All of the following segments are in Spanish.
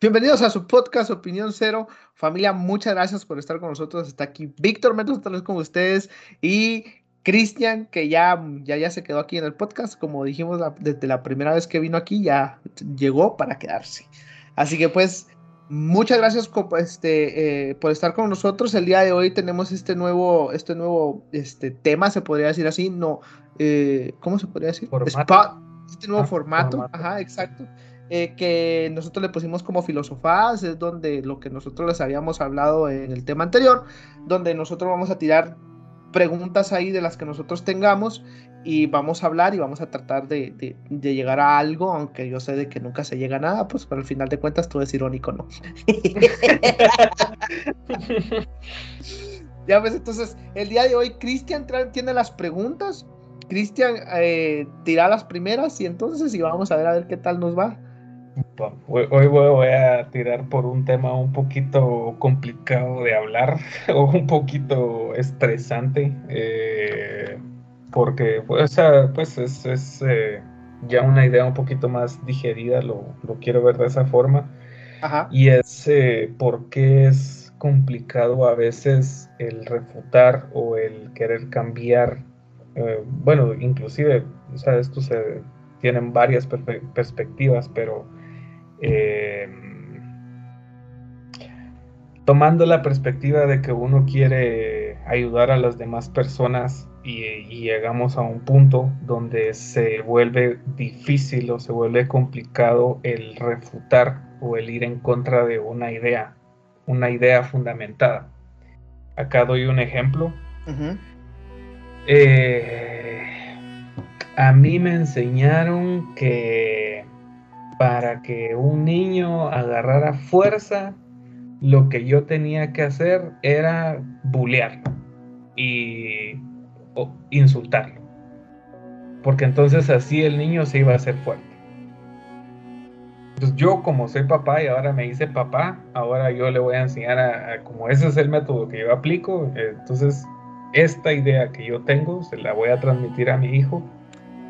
Bienvenidos a su podcast Opinión Cero. Familia, muchas gracias por estar con nosotros. Está aquí Víctor Mendoza, tal vez con ustedes, y Cristian, que ya, ya, ya se quedó aquí en el podcast. Como dijimos desde la primera vez que vino aquí, ya llegó para quedarse. Así que pues, muchas gracias este, eh, por estar con nosotros. El día de hoy tenemos este nuevo, este nuevo este, tema, se podría decir así. No, eh, ¿cómo se podría decir? este nuevo ah, formato. Ajá, exacto eh, que nosotros le pusimos como filosofás, es donde lo que nosotros les habíamos hablado en el tema anterior, donde nosotros vamos a tirar preguntas ahí de las que nosotros tengamos y vamos a hablar y vamos a tratar de, de, llegar a algo, aunque yo sé de que nunca se llega a nada, pues pero al final de cuentas todo es irónico, ¿no? ya ves, entonces el día de hoy Cristian tiene las preguntas, Cristian eh, dirá las primeras y entonces y vamos a ver a ver qué tal nos va. Hoy voy a tirar por un tema un poquito complicado de hablar o un poquito estresante, eh, porque pues, pues es, eh, ya una idea un poquito más digerida, lo, quiero ver de esa forma. Y es eh, por qué es complicado a veces el refutar o el querer cambiar. bueno, inclusive, o sea, esto se tienen varias perspectivas, pero eh, tomando la perspectiva de que uno quiere ayudar a las demás personas y, llegamos a un punto donde se vuelve difícil o se vuelve complicado el refutar o el ir en contra de una idea, una idea fundamentada. Acá doy un ejemplo. Eh, a mí me enseñaron que para que un niño agarrara fuerza, lo que yo tenía que hacer era bulearlo y insultarlo. Porque entonces así el niño se iba a hacer fuerte. Entonces yo como soy papá y ahora me hice papá, ahora yo le voy a enseñar a, como ese es el método que yo aplico, entonces esta idea que yo tengo se la voy a transmitir a mi hijo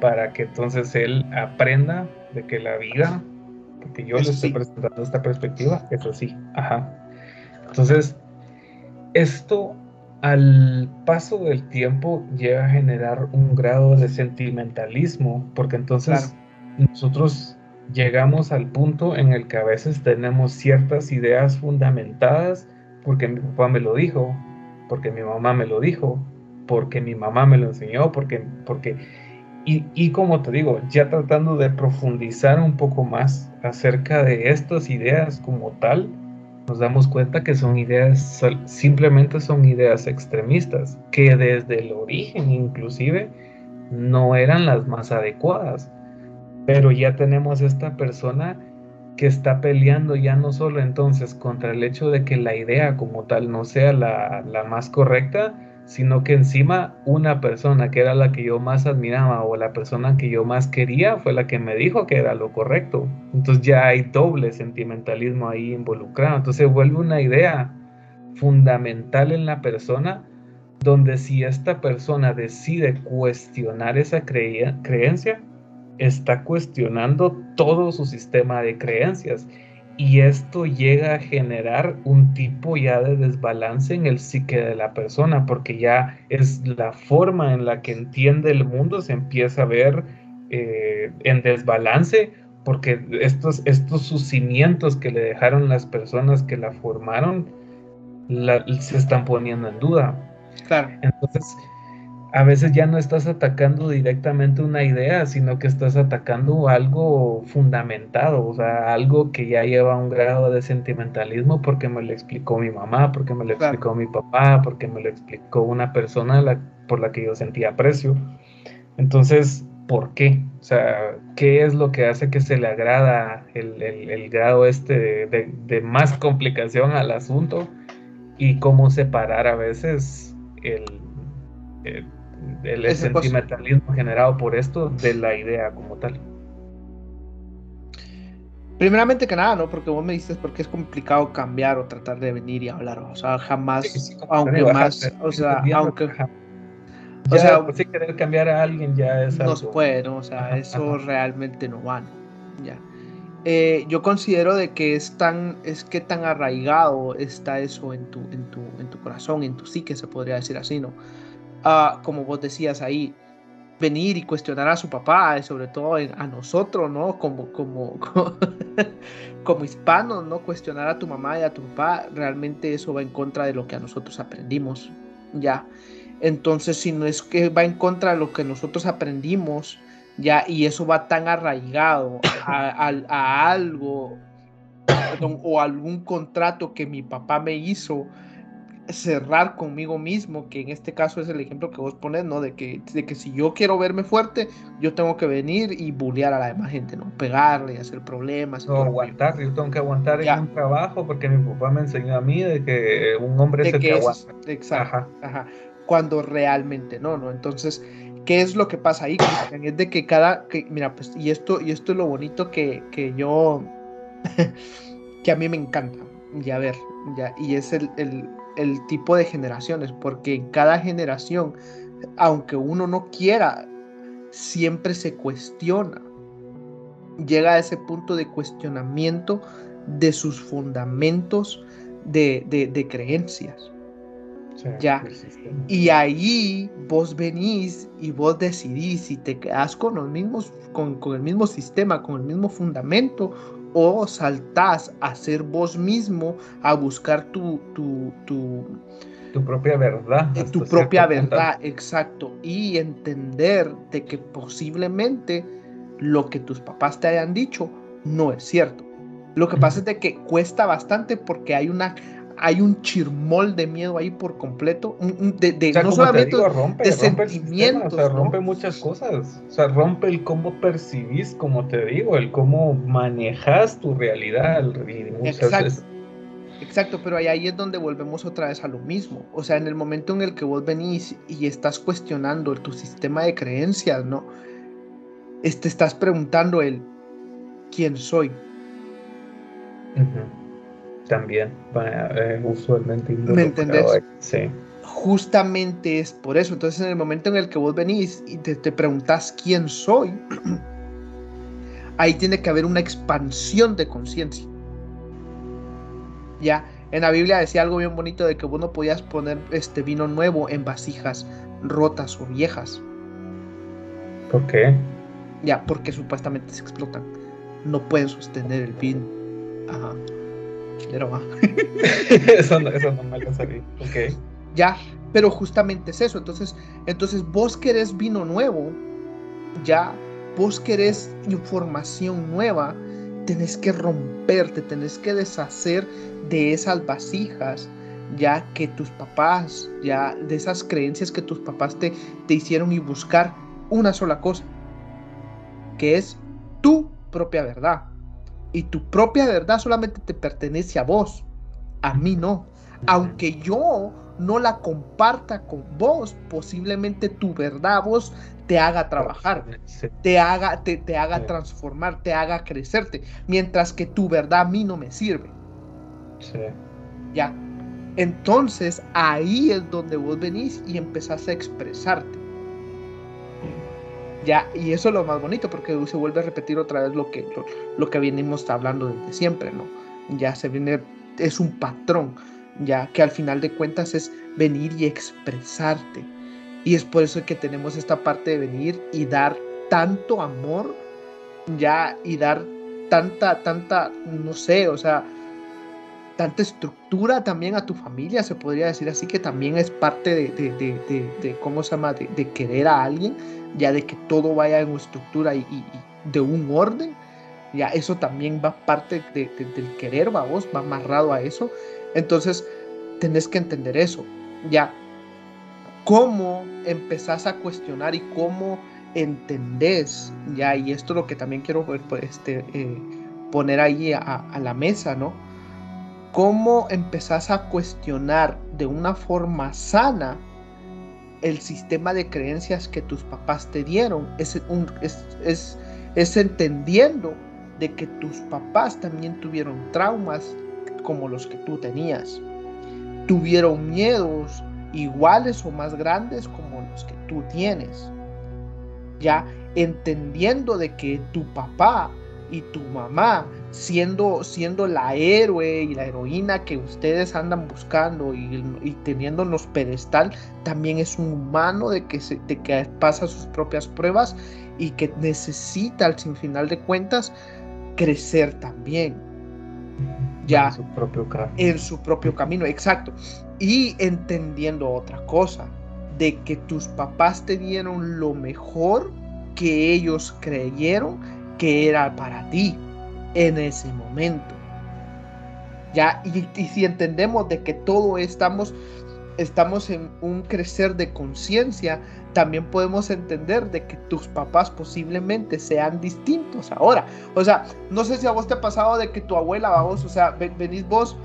para que entonces él aprenda de que la vida, porque yo le estoy presentando esta perspectiva, eso sí, ajá. Entonces, esto al paso del tiempo llega a generar un grado de sentimentalismo, porque entonces nosotros llegamos al punto en el que a veces tenemos ciertas ideas fundamentadas porque mi papá me lo dijo, porque mi mamá me lo dijo, porque mi mamá me lo enseñó, porque, porque y, como te digo, ya tratando de profundizar un poco más acerca de estas ideas como tal, nos damos cuenta que son ideas, simplemente son ideas extremistas, que desde el origen inclusive no eran las más adecuadas. Pero ya tenemos esta persona que está peleando ya no solo entonces contra el hecho de que la idea como tal no sea la, la más correcta, sino que encima una persona que era la que yo más admiraba o la persona que yo más quería fue la que me dijo que era lo correcto. Entonces ya hay doble sentimentalismo ahí involucrado. Entonces vuelve una idea fundamental en la persona donde si esta persona decide cuestionar esa creencia, está cuestionando todo su sistema de creencias y esto llega a generar un tipo ya de desbalance en el psique de la persona, porque ya es la forma en la que entiende el mundo se empieza a ver eh, en desbalance, porque estos, estos sus cimientos que le dejaron las personas que la formaron se están poniendo en duda. Claro. Entonces, a veces ya no estás atacando directamente una idea, sino que estás atacando algo fundamentado, o sea, algo que ya lleva un grado de sentimentalismo porque me lo explicó mi mamá, porque me lo explicó mi papá, porque me lo explicó una persona por la que yo sentía aprecio. Entonces, ¿por qué? O sea, ¿qué es lo que hace que se le agrada el, grado este de, más complicación al asunto? Y cómo separar a veces el el sentimentalismo generado por esto de la idea como tal. Primeramente que nada, ¿no? Porque vos me dices porque es complicado cambiar o tratar de venir y hablar, o sea, jamás, aunque más, o sea, aunque... o sea, si querer cambiar a alguien ya es No se puede, ¿no? O sea, eso realmente no va, Ya. eh, yo considero de que es tan, es que tan arraigado está eso en tu, en tu, en tu corazón, en tu psique, se podría decir así, ¿no? Como vos decías ahí, venir y cuestionar a su papá, sobre todo a nosotros, ¿no? Como, como, como, hispanos, ¿no? Cuestionar a tu mamá y a tu papá, realmente eso va en contra de lo que a nosotros aprendimos, ¿ya? Entonces, si no es que va en contra de lo que nosotros aprendimos, ya, y eso va tan arraigado a, a algo o algún contrato que mi papá me hizo, cerrar conmigo mismo, que en este caso es el ejemplo que vos pones, ¿no? De que, de que si yo quiero verme fuerte, yo tengo que venir y bullear a la demás gente, ¿no? Pegarle, hacer problemas. No, aguantar, yo tengo que aguantar en un trabajo porque mi papá me enseñó a mí de que un hombre es el que, aguanta. Exacto, ajá. Cuando realmente no, ¿no? Entonces, ¿qué es lo que pasa ahí? Es de que cada, que, mira, pues, y esto, y esto es lo bonito que, que yo, que a mí me encanta, ya ver, ya, y es el, el el tipo de generaciones, porque en cada generación, aunque uno no quiera, siempre se cuestiona. Llega a ese punto de cuestionamiento de sus fundamentos de, creencias. ya. Y ahí vos venís y vos decidís si te quedás con los mismos, con, con el mismo sistema, con el mismo fundamento, o saltás a ser vos mismo, a buscar tu, tu, tu, tu propia verdad. Tu propia verdad, exacto. Y entender de que posiblemente lo que tus papás te hayan dicho no es cierto. Lo que pasa es de que cuesta bastante porque hay una hay un chirmol de miedo ahí por completo, de, no solamente rompe, de sentimientos. o sea, rompe muchas cosas. O sea, rompe el cómo percibís, como te digo, el cómo manejas tu realidad. Exacto. Exacto, pero ahí, es donde volvemos otra vez a lo mismo. O sea, en el momento en el que vos venís y estás cuestionando tu sistema de creencias, ¿no? Te este, estás preguntando el quién soy también, eh, usualmente. ¿Me entendés? Sí. Justamente es por eso. Entonces, en el momento en el que vos venís y te, te preguntás quién soy, ahí tiene que haber una expansión de conciencia. Ya, en la Biblia decía algo bien bonito de que vos no podías poner este vino nuevo en vasijas rotas o viejas. ¿Por qué? Ya, porque supuestamente se explotan. No pueden sostener el vino. Ajá. eso, no, eso no me lo sabía. Ok. Ya, pero justamente es eso. Entonces, entonces vos querés vino nuevo, ya, vos querés información nueva, tenés que romperte, tenés que deshacer de esas vasijas, ya que tus papás, ya de esas creencias que tus papás te, te hicieron y buscar una sola cosa, que es tu propia verdad. Y tu propia verdad solamente te pertenece a vos, a mí no. Aunque yo no la comparta con vos, posiblemente tu verdad vos te haga trabajar, te haga, te, te haga transformar, te haga crecerte, mientras que tu verdad a mí no me sirve. Sí. Ya. Entonces ahí es donde vos venís y empezás a expresarte. Ya, y eso es lo más bonito porque se vuelve a repetir otra vez lo que, lo, que venimos hablando desde siempre, ¿no? Ya se viene, es un patrón, ya que al final de cuentas es venir y expresarte. Y es por eso que tenemos esta parte de venir y dar tanto amor, ya, y dar tanta, tanta, no sé, o sea, tanta estructura también a tu familia, se podría decir así, que también es parte de, de, de, de ¿cómo se llama?, de, querer a alguien, ya de que todo vaya en una estructura y, de un orden, ya eso también va parte del querer, va vos, va amarrado a eso, entonces tenés que entender eso, ya, cómo empezás a cuestionar y cómo entendés, ya, y esto es lo que también quiero pues, este, eh, poner ahí a, a la mesa, ¿no? Cómo empezás a cuestionar de una forma sana el sistema de creencias que tus papás te dieron. Es, es, entendiendo de que tus papás también tuvieron traumas como los que tú tenías. Tuvieron miedos iguales o más grandes como los que tú tienes. Ya entendiendo de que tu papá y tu mamá siendo, siendo la héroe y la heroína que ustedes andan buscando y, y teniendo los pedestal, también es un humano de que, se, de que pasa sus propias pruebas y que necesita, al sin final de cuentas, crecer también. Ya. En su propio camino. En su propio camino, exacto. Y entendiendo otra cosa, de que tus papás te dieron lo mejor que ellos creyeron que era para ti en ese momento. Ya, y, si entendemos de que todo estamos, estamos en un crecer de conciencia, también podemos entender de que tus papás posiblemente sean distintos ahora. O sea, no sé si a vos te ha pasado de que tu abuela, vos, o sea, venís vos,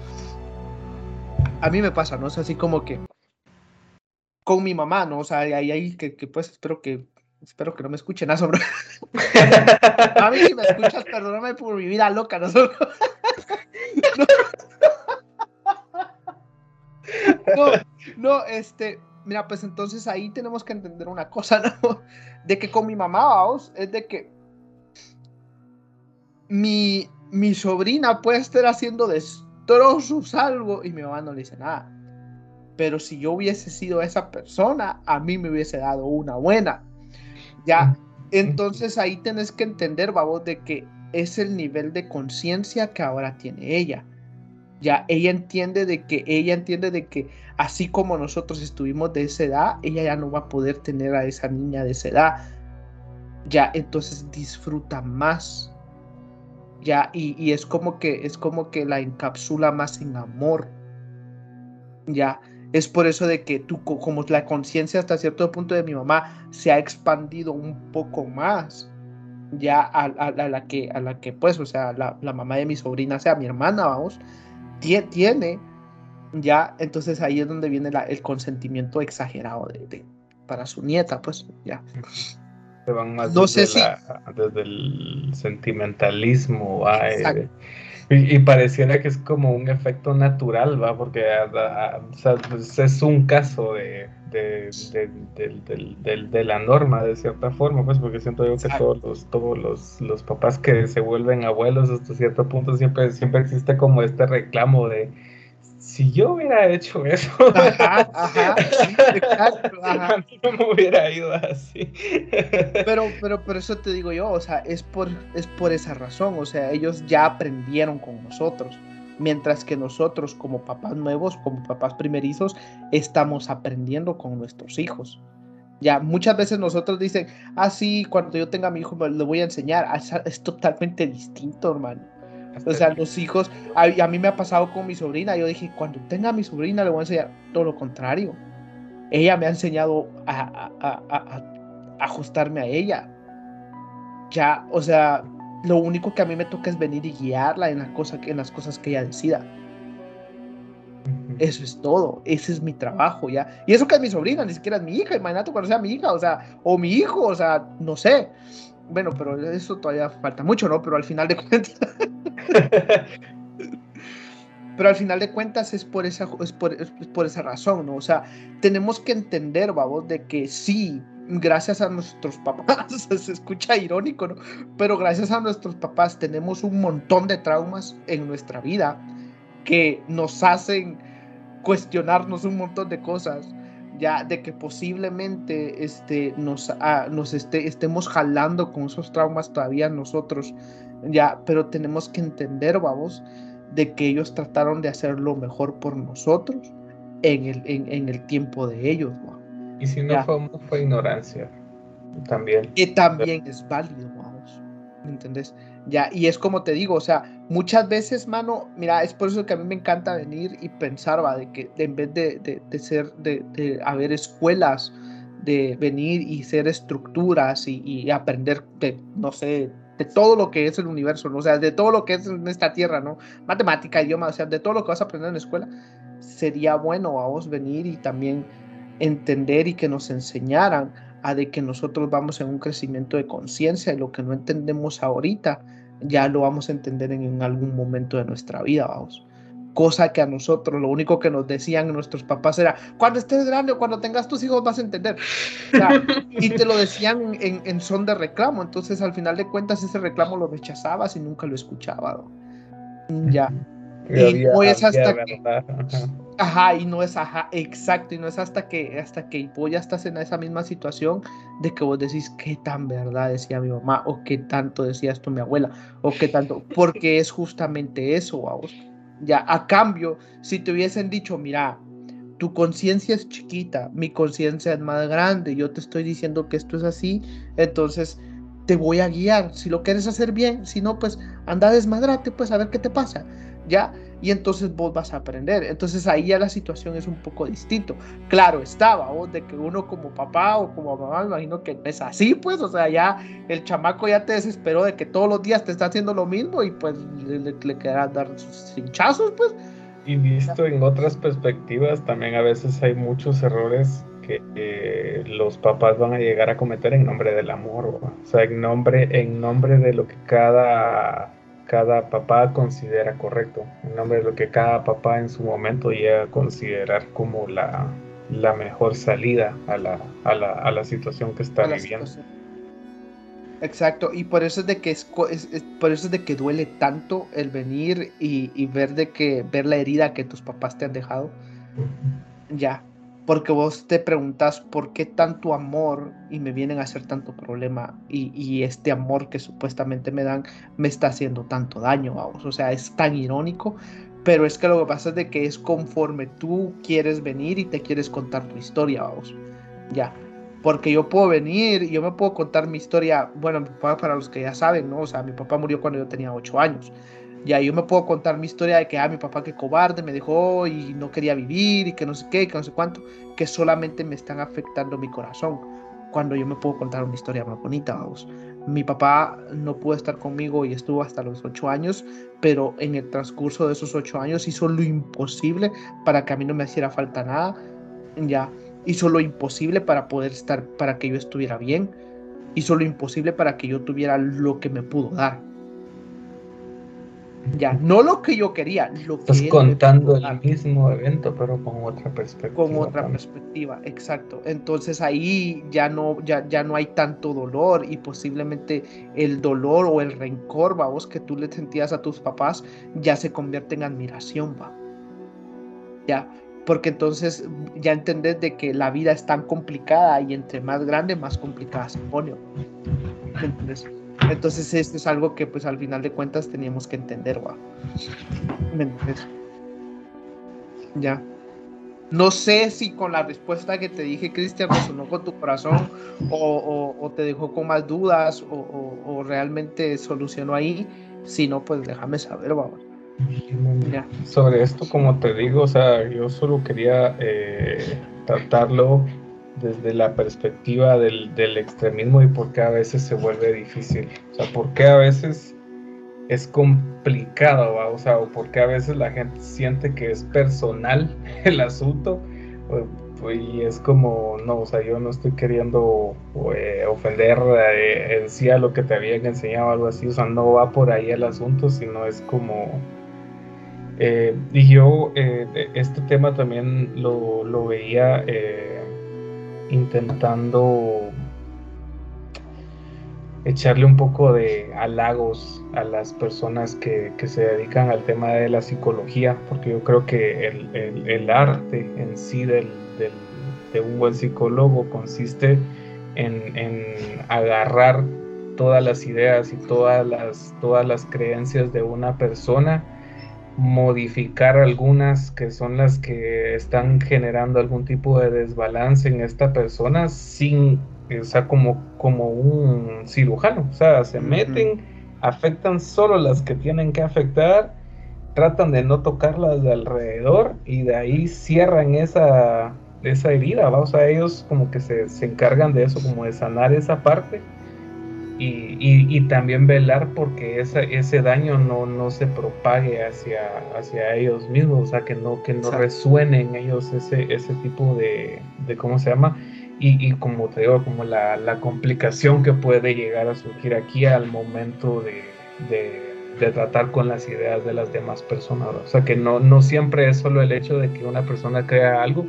a mí me pasa, ¿no? Es así como que con mi mamá, ¿no? O sea, ahí, ahí que, que pues espero que Espero que no me escuchen, ¿no? Sobre... A mí si me escuchas, perdóname por mi vida loca, ¿no? no, no, este, mira, pues entonces ahí tenemos que entender una cosa, ¿no? De que con mi mamá, vamos, es de que mi, mi sobrina puede estar haciendo destrozos algo y mi mamá no le dice nada. Pero si yo hubiese sido esa persona, a mí me hubiese dado una buena. Ya, entonces ahí tenés que entender, babos, de que es el nivel de conciencia que ahora tiene ella. Ya, ella entiende de que, ella entiende de que así como nosotros estuvimos de esa edad, ella ya no va a poder tener a esa niña de esa edad. Ya, entonces disfruta más. Ya, y, y es como que, es como que la encapsula más en amor. Ya, es por eso de que tú, como la conciencia hasta cierto punto de mi mamá se ha expandido un poco más, ya a, la que, a la que pues, o sea, la, mamá de mi sobrina, sea mi hermana, vamos, tiene, ya, entonces ahí es donde viene el consentimiento exagerado de, para su nieta, pues, ya. Se van más no desde, sé si... desde el sentimentalismo, eh, y, pareciera que es como un efecto natural, ¿va? Porque pues, es un caso de, de, la norma, de cierta forma, pues, porque siento yo que todos los, todos los, los, papás que se vuelven abuelos hasta cierto punto siempre, siempre existe como este reclamo de si yo hubiera hecho eso, ajá, ajá, exacto, ajá. a mí no me hubiera ido así. Pero, pero, pero eso te digo yo, o sea, es por, es por esa razón, o sea, ellos ya aprendieron con nosotros, mientras que nosotros como papás nuevos, como papás primerizos, estamos aprendiendo con nuestros hijos. Ya muchas veces nosotros dicen, ah, sí, cuando yo tenga a mi hijo le voy a enseñar, ah, es totalmente distinto, hermano o sea, los hijos, a, a, mí me ha pasado con mi sobrina, yo dije, cuando tenga a mi sobrina le voy a enseñar todo lo contrario. Ella me ha enseñado a, ajustarme a ella. Ya, o sea, lo único que a mí me toca es venir y guiarla en, la cosa, en las cosas que ella decida. Eso es todo, ese es mi trabajo, ¿ya? Y eso que es mi sobrina, ni siquiera es mi hija, imagínate cuando sea mi hija, o sea, o mi hijo, o sea, no sé. Bueno, pero eso todavía falta mucho, ¿no? Pero al final de cuentas... Pero al final de cuentas es por esa, es por, por esa razón, ¿no? O sea, tenemos que entender, vamos, de que sí, gracias a nuestros papás, se escucha irónico, ¿no? Pero gracias a nuestros papás tenemos un montón de traumas en nuestra vida que nos hacen cuestionarnos un montón de cosas, ya de que posiblemente este, nos, ah, nos esté, estemos jalando con esos traumas todavía nosotros ya, pero tenemos que entender, vamos, de que ellos trataron de hacer lo mejor por nosotros en el, en, el tiempo de ellos. Y si no fue, fue, ignorancia, también. Que también es válido, vamos. ¿Me entendés? Ya, y es como te digo, o sea, muchas veces, mano, mira, es por eso que a mí me encanta venir y pensar, va, de que en vez de, de, ser, de, de, haber escuelas, de venir y ser estructuras y, y aprender de, no sé, de todo lo que es el universo, ¿no? o sea, de todo lo que es en esta tierra, ¿no? Matemática, idioma, o sea, de todo lo que vas a aprender en la escuela, sería bueno a vos venir y también entender y que nos enseñaran a de que nosotros vamos en un crecimiento de conciencia y lo que no entendemos ahorita, ya lo vamos a entender en, algún momento de nuestra vida, vamos. cosa que a nosotros lo único que nos decían nuestros papás era, cuando estés grande o cuando tengas tus hijos vas a entender. y te lo decían en, son de reclamo, entonces al final de cuentas ese reclamo lo rechazabas y nunca lo escuchaba. Ya. Y no es hasta que... Ajá, y no es ajá, exacto, y no es hasta que hasta que vos ya estás en esa misma situación de que vos decís qué tan verdad decía mi mamá o qué tanto decía esto mi abuela o qué tanto, porque es justamente eso, vamos. Ya, a cambio, si te hubiesen dicho, mira, tu conciencia es chiquita, mi conciencia es más grande, yo te estoy diciendo que esto es así, entonces te voy a guiar. Si lo quieres hacer bien, si no, pues anda desmadrate, pues a ver qué te pasa. Ya, y entonces vos vas a aprender. Entonces ahí ya la situación es un poco distinto. Claro, estaba, vos, de que uno como papá o como mamá, me imagino que es así, pues, o sea, ya el chamaco ya te desesperó de que todos los días te está haciendo lo mismo y pues le, le, dar sus hinchazos, pues. Y visto en otras perspectivas, también a veces hay muchos errores que eh, los papás van a llegar a cometer en nombre del amor, o sea, en nombre, en nombre de lo que cada cada papá considera correcto, en nombre de lo que cada papá en su momento llega a considerar como la, la mejor salida a la, a la, a la situación que está viviendo. Exacto, y por eso es de que es, por eso es de que duele tanto el venir y, y, ver de que ver la herida que tus papás te han dejado. Ya, porque vos te preguntas por qué tanto amor y me vienen a hacer tanto problema y, este amor que supuestamente me dan me está haciendo tanto daño, vos. O sea, es tan irónico, pero es que lo que pasa es de que es conforme tú quieres venir y te quieres contar tu historia, vamos. Ya. Porque yo puedo venir yo me puedo contar mi historia, bueno, para los que ya saben, ¿no? O sea, mi papá murió cuando yo tenía 8 años. Ya yo me puedo contar mi historia de que, ah, mi papá que cobarde me dejó y no quería vivir y que no sé qué, que no sé cuánto, que solamente me están afectando mi corazón. Cuando yo me puedo contar una historia más bonita, vamos. Mi papá no pudo estar conmigo y estuvo hasta los ocho años, pero en el transcurso de esos ocho años hizo lo imposible para que a mí no me hiciera falta nada. Ya hizo lo imposible para poder estar, para que yo estuviera bien. Hizo lo imposible para que yo tuviera lo que me pudo dar ya, no lo que yo quería, lo Estás contando el mismo evento, pero con otra perspectiva. Con otra perspectiva, exacto. Entonces ahí ya no, ya, ya no hay tanto dolor y posiblemente el dolor o el rencor, vos, que tú le sentías a tus papás, ya se convierte en admiración, va. Ya, porque entonces ya entendés de que la vida es tan complicada y entre más grande, más complicada se pone. Entonces, entonces esto es algo que pues al final de cuentas teníamos que entender, guau. Ya. No sé si con la respuesta que te dije, Cristian, resonó con tu corazón o, te dejó con más dudas o, realmente solucionó ahí. Si no, pues déjame saber, vamos. Sobre esto, como te digo, o sea, yo solo quería eh, tratarlo desde la perspectiva del, extremismo y por qué a veces se vuelve difícil. O sea, por qué a veces es complicado, o sea, o por qué a veces la gente siente que es personal el asunto. y es como, no, o sea, yo no estoy queriendo eh, ofender eh, en sí a lo que te habían enseñado, algo así, o sea, no va por ahí el asunto, sino es como... Eh, y yo este tema también lo, lo veía intentando echarle un poco de halagos a las personas que, se dedican al tema de la psicología, porque yo creo que el, arte en sí del, de un buen psicólogo consiste en, en, agarrar todas las ideas y todas las, todas las creencias de una persona modificar algunas que son las que están generando algún tipo de desbalance en esta persona sin, o sea, como, como un cirujano, o sea, se meten, afectan solo las que tienen que afectar, tratan de no tocarlas de alrededor y de ahí cierran esa, esa herida, ¿va? o sea, ellos como que se, se encargan de eso, como de sanar esa parte y, también velar porque ese daño no, no se propague hacia, hacia ellos mismos, o sea, que no, que no resuene en ellos ese, ese tipo de, de, ¿cómo se llama? Y, como te digo, como la, complicación que puede llegar a surgir aquí al momento de, de tratar con las ideas de las demás personas. O sea, que no, no siempre es solo el hecho de que una persona crea algo,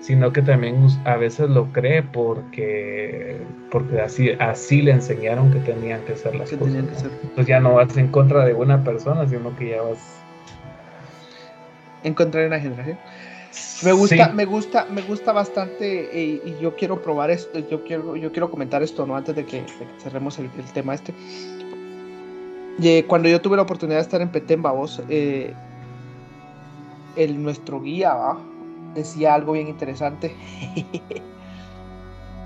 sino que también a veces lo cree porque, porque así, así le enseñaron que tenían que ser las cosas. Entonces ya no vas en contra de una persona, sino que ya vas en contra de una generación. Me gusta, me gusta, me gusta bastante eh, y yo quiero probar esto, yo quiero, yo quiero comentar esto, ¿no? Antes de que, cerremos el, tema este. Cuando yo tuve la oportunidad de estar en Petén, vos, eh, el, nuestro guía, ¿va? Decía algo bien interesante.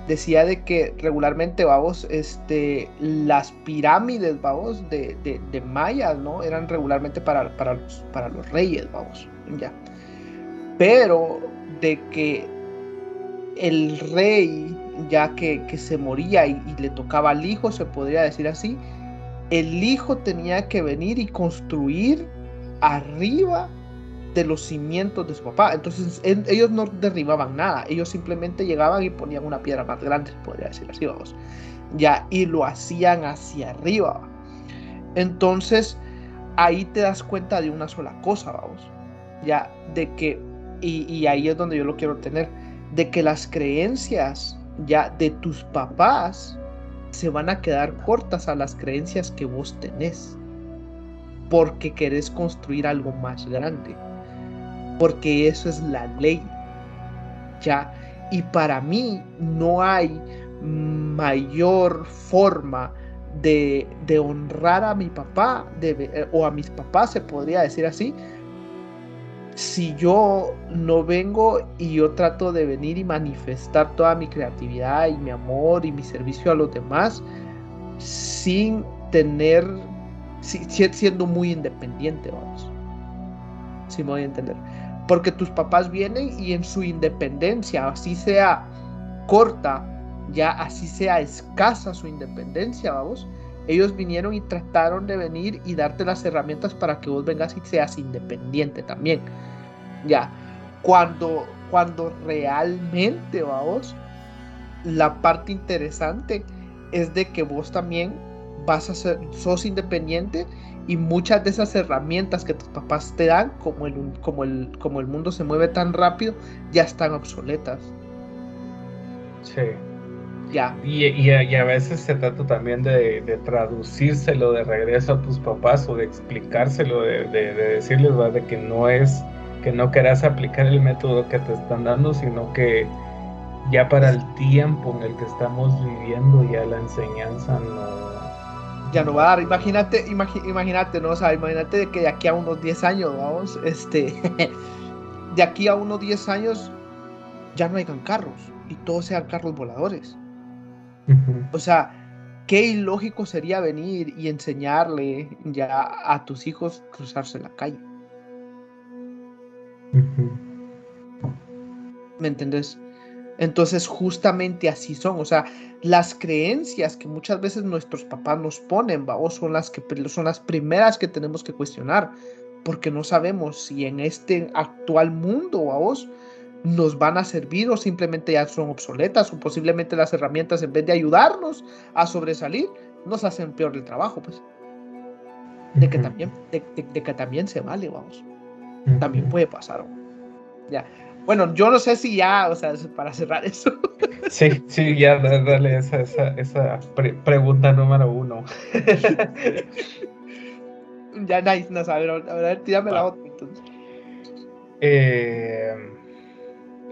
decía de que regularmente, vamos, este, las pirámides, vamos, de, de, mayas, ¿no? Eran regularmente para, para, los, para los reyes, vamos, ya. Pero de que el rey, ya que, que se moría y, y, le tocaba al hijo, se podría decir así, el hijo tenía que venir y construir arriba de los cimientos de su papá. Entonces ellos no derribaban nada, ellos simplemente llegaban y ponían una piedra más grande, podría decir así, vamos. Ya, y lo hacían hacia arriba. Entonces ahí te das cuenta de una sola cosa, vamos. Ya, de que, y, y ahí es donde yo lo quiero tener, de que las creencias ya de tus papás se van a quedar cortas a las creencias que vos tenés porque querés construir algo más grande porque eso es la ley. Ya, y para mí no hay mayor forma de, honrar a mi papá de, o a mis papás, se podría decir así, si yo no vengo y yo trato de venir y manifestar toda mi creatividad y mi amor y mi servicio a los demás sin tener, siendo muy independiente, vamos. Si me voy a entender. Porque tus papás vienen y en su independencia, así sea corta, ya así sea escasa su independencia, vamos, ellos vinieron y trataron de venir y darte las herramientas para que vos vengas y seas independiente también. Ya, cuando, cuando realmente, vamos, la parte interesante es de que vos también vas a ser, sos independiente y muchas de esas herramientas que tus papás te dan, como el, como el, como el mundo se mueve tan rápido, ya están obsoletas. Sí. Ya. Y, y, a veces se trata también de, de, traducírselo de regreso a tus papás o de explicárselo, de, de, decirles de que no es, que no querás aplicar el método que te están dando, sino que ya para el tiempo en el que estamos viviendo ya la enseñanza no, ya no va a dar. Imagínate, imagínate, ¿no? O sea, imagínate que de aquí a unos 10 años, vamos, este, de aquí a unos 10 años ya no hayan carros y todos sean carros voladores. O sea, qué ilógico sería venir y enseñarle ya a tus hijos cruzarse la calle. ¿Me entendés? Entonces justamente así son, o sea, las creencias que muchas veces nuestros papás nos ponen, vamos, son las que son las primeras que tenemos que cuestionar, porque no sabemos si en este actual mundo, vamos, nos van a servir o simplemente ya son obsoletas o posiblemente las herramientas en vez de ayudarnos a sobresalir, nos hacen peor el trabajo, pues. De que también, de, que también se vale, vamos. También puede pasar. Ya. Bueno, yo no sé si ya, o sea, para cerrar eso. Sí, sí, ya dale esa, esa, esa pregunta número uno. ya, nice, no, a ver, a ver, tírame la otra entonces. Eh,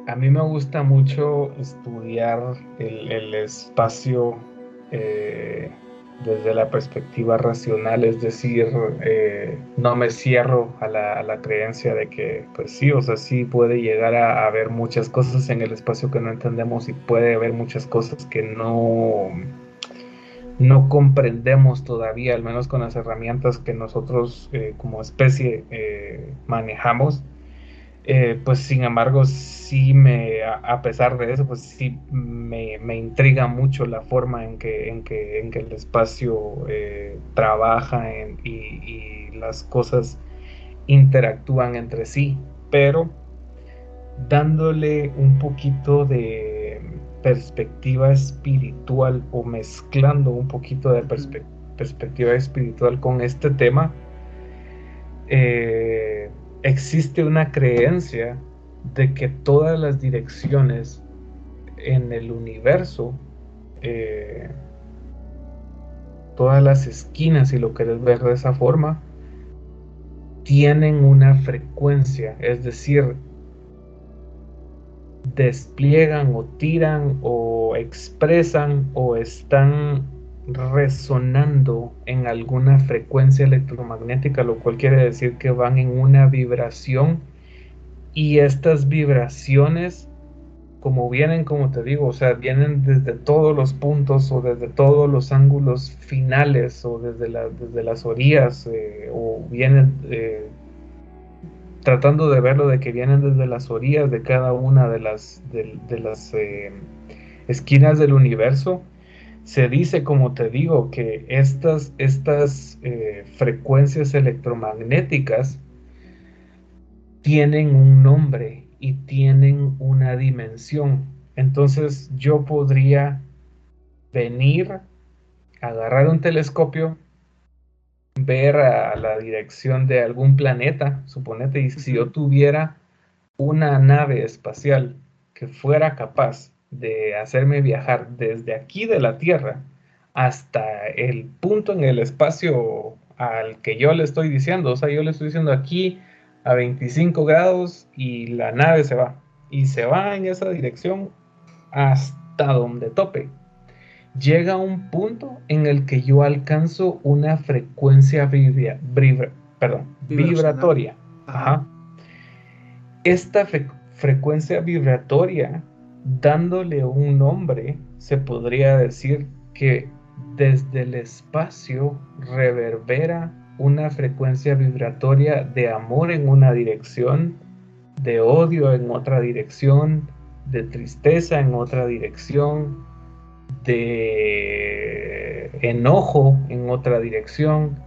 a mí me gusta mucho estudiar el, el espacio eh, desde la perspectiva racional, es decir, eh, no me cierro a la, creencia de que, pues sí, o sea, sí puede llegar a, haber muchas cosas en el espacio que no entendemos y puede haber muchas cosas que no, no comprendemos todavía, al menos con las herramientas que nosotros eh, como especie eh, manejamos. Eh, pues sin embargo, sí me, a, pesar de eso, pues sí me, intriga mucho la forma en que, en que, en que el espacio eh, trabaja y, las cosas interactúan entre sí, pero dándole un poquito de perspectiva espiritual o mezclando un poquito de perspectiva espiritual con este tema, eh, existe una creencia de que todas las direcciones en el universo, eh, todas las esquinas, si lo quieres ver de esa forma, tienen una frecuencia, es decir, despliegan o tiran o expresan o están resonando en alguna frecuencia electromagnética, lo cual quiere decir que van en una vibración y estas vibraciones, como vienen, como te digo, o sea, vienen desde todos los puntos o desde todos los ángulos finales o desde, desde las orillas eh, o vienen eh, tratando de verlo de que vienen desde las orillas de cada una de las, de, las eh, esquinas del universo. Se dice, como te digo, que estas, estas eh, frecuencias electromagnéticas tienen un nombre y tienen una dimensión. Entonces yo podría venir, agarrar un telescopio, ver a la dirección de algún planeta, suponete, y si yo tuviera una nave espacial que fuera capaz de hacerme viajar desde aquí de la Tierra hasta el punto en el espacio al que yo le estoy diciendo, o sea, yo le estoy diciendo aquí a 25 grados y la nave se va, y se va en esa dirección hasta donde tope. Llega a un punto en el que yo alcanzo una frecuencia vibratoria. Esta frecuencia vibratoria, dándole un nombre, se podría decir que desde el espacio reverbera una frecuencia vibratoria de amor en una dirección, de odio en otra dirección, de tristeza en otra dirección, de enojo en otra dirección,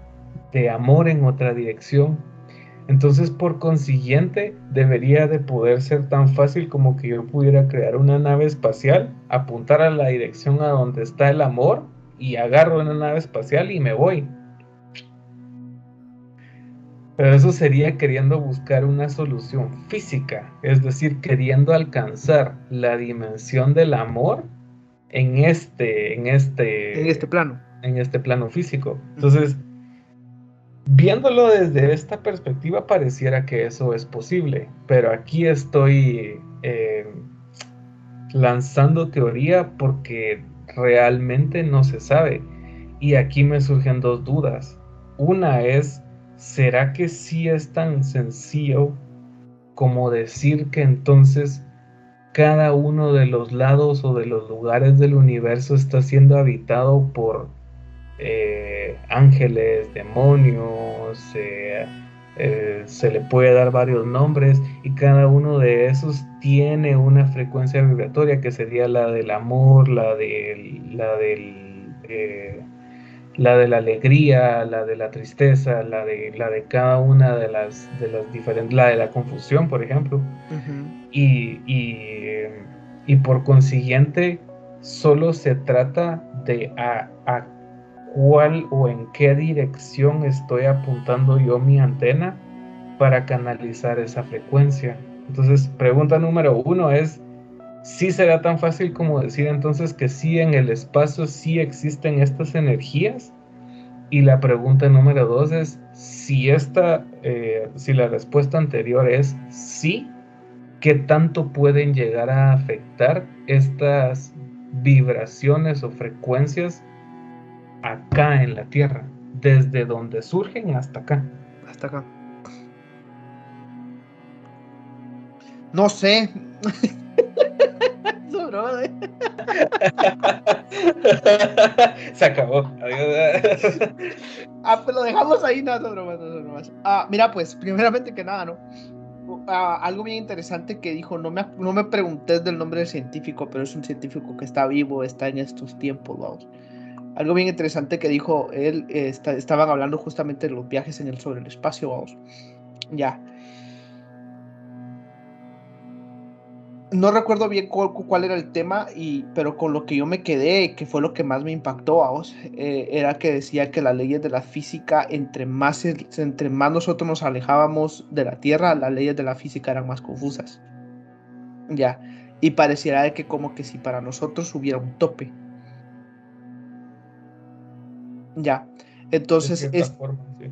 de amor en otra dirección. Entonces, por consiguiente, debería de poder ser tan fácil como que yo pudiera crear una nave espacial, apuntar a la dirección a donde está el amor y agarro una nave espacial y me voy. Pero eso sería queriendo buscar una solución física, es decir, queriendo alcanzar la dimensión del amor en este, en este, en este plano. En este plano físico. Entonces, viéndolo desde esta perspectiva, pareciera que eso es posible, pero aquí estoy eh, lanzando teoría porque realmente no se sabe. Y aquí me surgen dos dudas. Una es, ¿será que sí es tan sencillo como decir que entonces cada uno de los lados o de los lugares del universo está siendo habitado por eh, ángeles, demonios, eh, eh, se le puede dar varios nombres y cada uno de esos tiene una frecuencia vibratoria que sería la del amor, la del, la del la de la alegría, la de la tristeza, la de, la de cada una de las, de las diferentes, la de la confusión, por ejemplo. y, y, por consiguiente, solo se trata de a, a, cuál o en qué dirección estoy apuntando yo mi antena para canalizar esa frecuencia. Entonces, pregunta número uno es, sí será tan fácil como decir entonces que sí en el espacio sí existen estas energías. Y la pregunta número dos es si esta, eh, si la respuesta anterior es sí, ¿qué tanto pueden llegar a afectar estas vibraciones o frecuencias acá en la Tierra, desde donde surgen hasta acá? Hasta acá. No sé. Se acabó. ah, pues lo dejamos ahí, no, no, no, no, Ah, mira, pues, primeramente que nada, ¿no? Ah, algo bien interesante que dijo, no me, no me pregunté del nombre del científico, pero es un científico que está vivo, está en estos tiempos, vamos. Algo bien interesante que dijo él, estaban hablando justamente de los viajes en el, sobre el espacio, vamos. Ya no recuerdo bien cuál, era el tema, y, pero con lo que yo me quedé, que fue lo que más me impactó eh, era que decía que las leyes de la física, entre más, entre más nosotros nos alejábamos de la Tierra, las leyes de la física eran más confusas. Ya, y pareciera que como que si para nosotros hubiera un tope. Ya, entonces, es,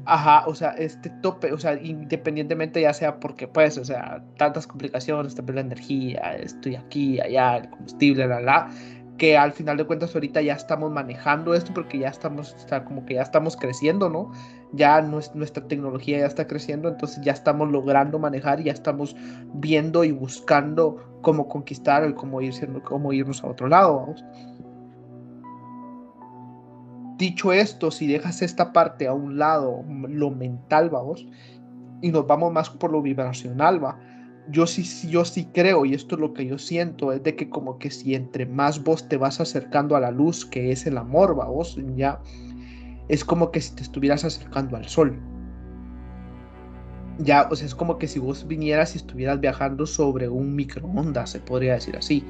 ajá, o sea, este tope, o sea, independientemente ya sea porque, pues, o sea, tantas complicaciones, también la energía, estoy aquí, allá, el combustible, la, la, que al final de cuentas ahorita ya estamos manejando esto porque ya estamos, o sea, como que ya estamos creciendo, ¿no? Ya nuestra tecnología ya está creciendo, entonces ya estamos logrando manejar ya estamos viendo y buscando cómo conquistar, el cómo, ir, cómo irnos a otro lado, vamos. Dicho esto, si dejas esta parte a un lado, lo mental, vamos, y nos vamos más por lo vibracional, va. Yo sí, yo sí creo, y esto es lo que yo siento, es de que como que si entre más vos te vas acercando a la luz, que es el amor, vos, ya, es como que si te estuvieras acercando al sol. Ya, o sea, es como que si vos vinieras y estuvieras viajando sobre un microondas, se podría decir así.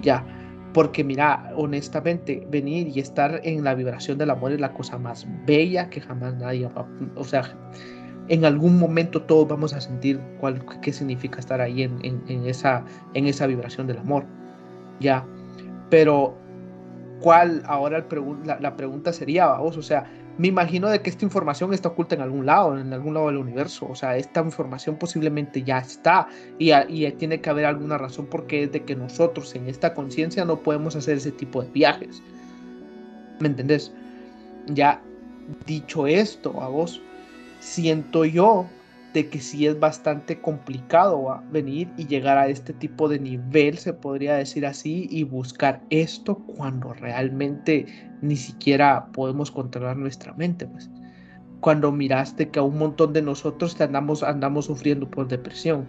Ya, porque mira, honestamente, venir y estar en la vibración del amor es la cosa más bella que jamás nadie O sea, en algún momento todos vamos a sentir cuál, qué significa estar ahí en, en, esa, en esa vibración del amor. Ya. Pero, ¿cuál ahora la, la pregunta sería, vamos? O sea, me imagino de que esta información está oculta en algún lado, en algún lado del universo. O sea, esta información posiblemente ya está y, tiene que haber alguna razón porque es de que nosotros en esta conciencia no podemos hacer ese tipo de viajes. ¿Me entendés? Ya dicho esto a vos, siento yo de que sí es bastante complicado venir y llegar a este tipo de nivel, se podría decir así, y buscar esto cuando realmente ni siquiera podemos controlar nuestra mente. Pues. Cuando miraste que a un montón de nosotros andamos, andamos sufriendo por depresión,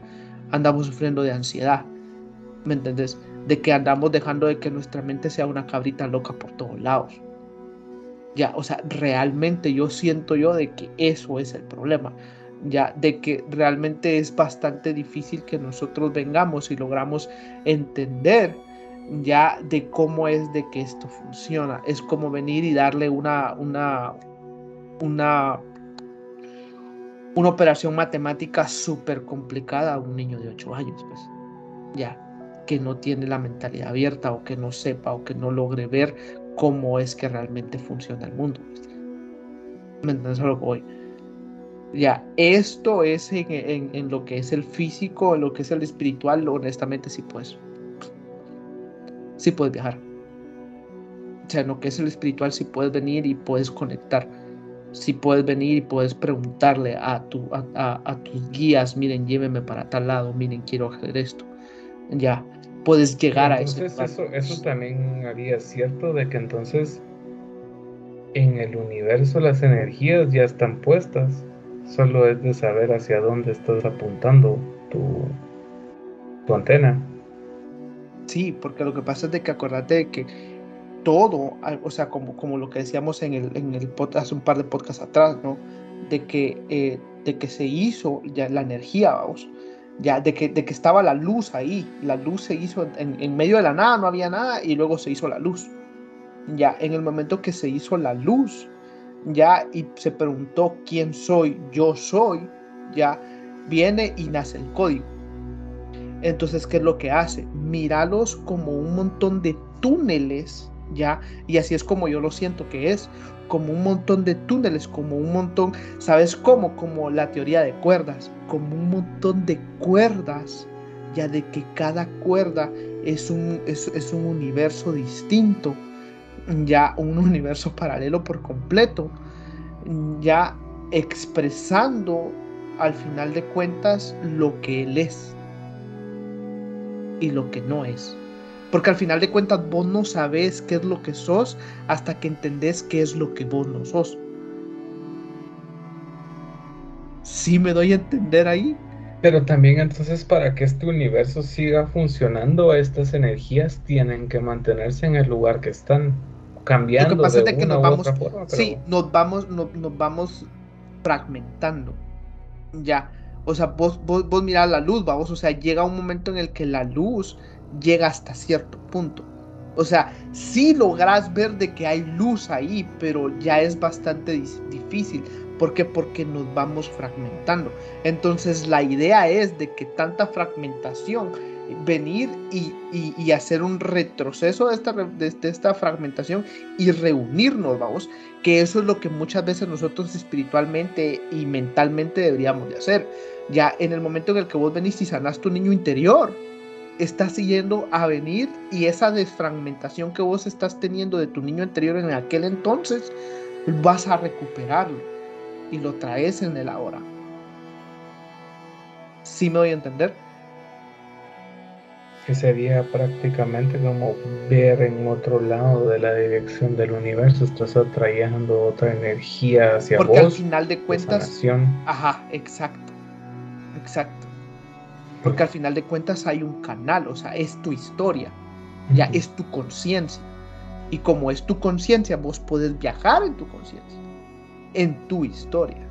andamos sufriendo de ansiedad, ¿me entendés? De que andamos dejando de que nuestra mente sea una cabrita loca por todos lados. Ya, o sea, realmente yo siento yo de que eso es el problema ya de que realmente es bastante difícil que nosotros vengamos y logramos entender ya de cómo es de que esto funciona. Es como venir y darle una, una, una, una operación matemática súper complicada a un niño de 8 años, pues, ya, que no tiene la mentalidad abierta o que no sepa o que no logre ver cómo es que realmente funciona el mundo. Pues. ¿Me entiendes a lo que voy? Ya, esto es en, lo que es el físico, en lo que es el espiritual, honestamente sí puedes. Sí puedes viajar. O sea, en lo que es el espiritual sí puedes venir y puedes conectar. Sí puedes venir y puedes preguntarle a, tu, a, tus guías, miren, llévenme para tal lado, miren, quiero hacer esto. Ya, puedes llegar a eso. Eso, eso también haría cierto de que entonces en el universo las energías ya están puestas Solo es de saber hacia dónde estás apuntando tu, tu antena. Sí, porque lo que pasa es de que acordate de que todo, o sea, como, como lo que decíamos en el, en el hace un par de podcasts atrás, ¿no? De que, eh, de que se hizo ya la energía, vamos, ya, de que, de que estaba la luz ahí, la luz se hizo en, en medio de la nada, no había nada, y luego se hizo la luz. Ya, en el momento que se hizo la luz, ya y se preguntó quién soy, yo soy, ya viene y nace el código. Entonces, ¿qué es lo que hace? Míralos como un montón de túneles, ya, y así es como yo lo siento que es, como un montón de túneles, como un montón, ¿sabes cómo? Como la teoría de cuerdas, como un montón de cuerdas, ya de que cada cuerda es un, es, es un universo distinto ya un universo paralelo por completo, ya expresando al final de cuentas lo que él es y lo que no es. Porque al final de cuentas vos no sabes qué es lo que sos hasta que entendés qué es lo que vos no sos. ¿Sí me doy a entender ahí? Pero también entonces para que este universo siga funcionando, estas energías tienen que mantenerse en el lugar que están cambiando. Lo que pasa es que nos vamos, sí, nos vamos, nos vamos fragmentando. Ya, o sea, vos, vos, vos mirás la luz, vamos, o sea, llega un momento en el que la luz llega hasta cierto punto. O sea, sí logras ver de que hay luz ahí, pero ya es bastante difícil. ¿Por qué? Porque nos vamos fragmentando. Entonces la idea es de que tanta fragmentación, venir y, hacer un retroceso de esta, de esta fragmentación y reunirnos, vamos, que eso es lo que muchas veces nosotros espiritualmente y mentalmente deberíamos de hacer. Ya en el momento en el que vos venís y sanás tu niño interior, estás yendo a venir y esa desfragmentación que vos estás teniendo de tu niño interior en aquel entonces, vas a recuperarlo y lo traes en el ahora. ¿Sí me voy a entender? Que sería prácticamente como ver en otro lado de la dirección del universo, estás atrayendo otra energía hacia Porque vos. al final de cuentas. ajá, exacto. Exacto. Porque al final de cuentas hay un canal, o sea, es tu historia, ya es tu conciencia. Y como es tu conciencia, vos podés viajar en tu conciencia, en tu historia.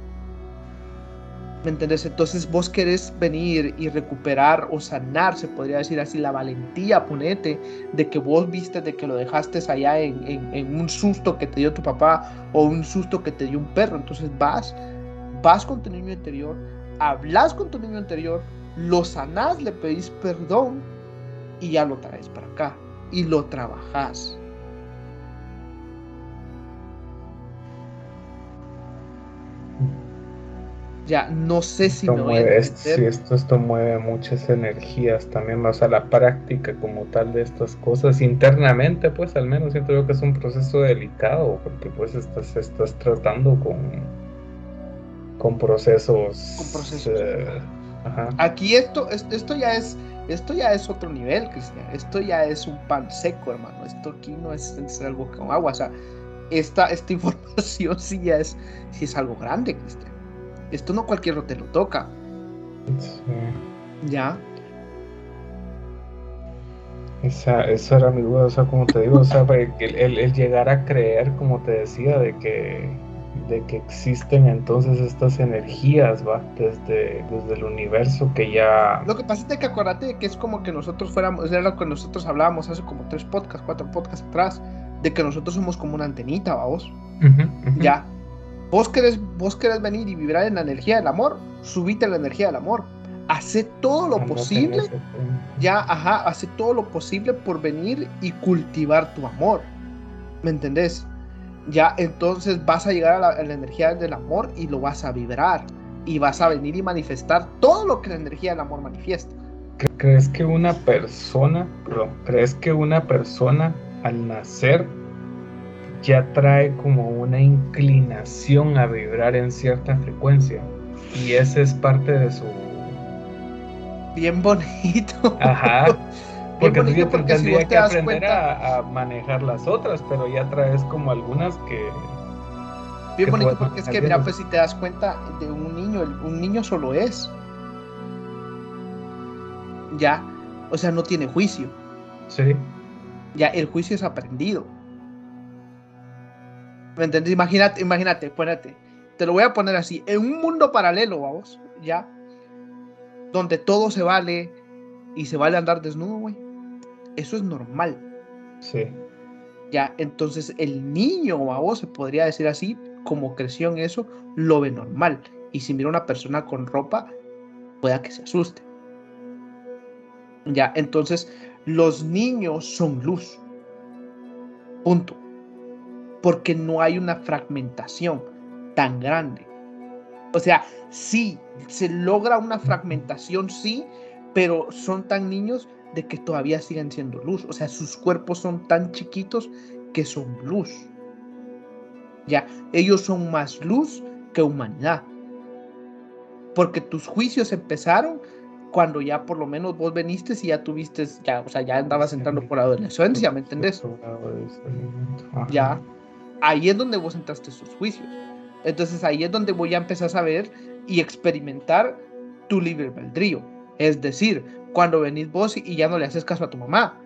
¿Me entendés? Entonces vos querés venir y recuperar o sanar, se podría decir así, la valentía, ponete, de que vos viste, de que lo dejaste allá en, un susto que te dio tu papá o un susto que te dio un perro. Entonces vas, vas con tu niño interior, hablas con tu niño interior, lo sanás, le pedís perdón y ya lo traes para acá y lo trabajas. Ya no sé si esto mueve, esto, esto mueve muchas energías también más a la práctica como tal de estas cosas internamente pues al menos siento yo que es un proceso delicado porque pues estás, estás tratando con con procesos, con procesos. Eh, Aquí esto, esto ya es, esto ya es otro nivel, Cristian. Esto ya es un pan seco, hermano. Esto aquí no es, algo con agua. O sea, esta, esta información sí ya es, sí es algo grande, Cristian. Esto no cualquiera te lo toca. Ya. Esa, esa era mi duda, o sea, como te digo, o sea, el llegar a creer, como te decía, de que de que existen entonces estas energías, ¿va? Desde, desde el universo que ya... Lo que pasa es que acuérdate que es como que nosotros fuéramos, era lo que nosotros hablábamos hace como tres podcasts, cuatro podcasts atrás, de que nosotros somos como una antenita, vamos. Ya. Vos querés, vos querés venir y vibrar en la energía del amor, subite la energía del amor. Hace todo lo posible, ya, ajá, hace todo lo posible por venir y cultivar tu amor. ¿Me entendés? ya entonces vas a llegar a la, energía del amor y lo vas a vibrar y vas a venir y manifestar todo lo que la energía del amor manifiesta. ¿Crees que una persona, perdón, crees que una persona al nacer ya trae como una inclinación a vibrar en cierta frecuencia? Y ese es parte de su... Bien bonito. Ajá. Porque tú tendría que aprender a, manejar las otras, pero ya traes como algunas que. Bien bonito, porque es que, mira, pues si te das cuenta de un niño, un niño solo es. Ya. O sea, no tiene juicio. Sí. Ya, el juicio es aprendido. ¿Me entiendes? Imagínate, imagínate, ponete. Te lo voy a poner así. En un mundo paralelo, vamos, ya. Donde todo se vale y se vale andar desnudo, güey eso es normal. Sí. Ya, entonces el niño, o a vos se podría decir así, como creció en eso, lo ve normal. Y si mira a una persona con ropa, pueda que se asuste. Ya, entonces los niños son luz. Punto. Porque no hay una fragmentación tan grande. O sea, sí, se logra una fragmentación, sí, pero son tan niños de que todavía siguen siendo luz. O sea, sus cuerpos son tan chiquitos que son luz. Ya, ellos son más luz que humanidad. Porque tus juicios empezaron cuando ya por lo menos vos veniste y ya tuviste, ya, o sea, ya andabas entrando por adolescencia, ¿me entendés? Ya, ahí es donde vos entraste sus juicios. Entonces ahí es donde voy a empezar a ver y experimentar tu libre albedrío. Es decir, cuando venís vos y ya no le haces caso a tu mamá.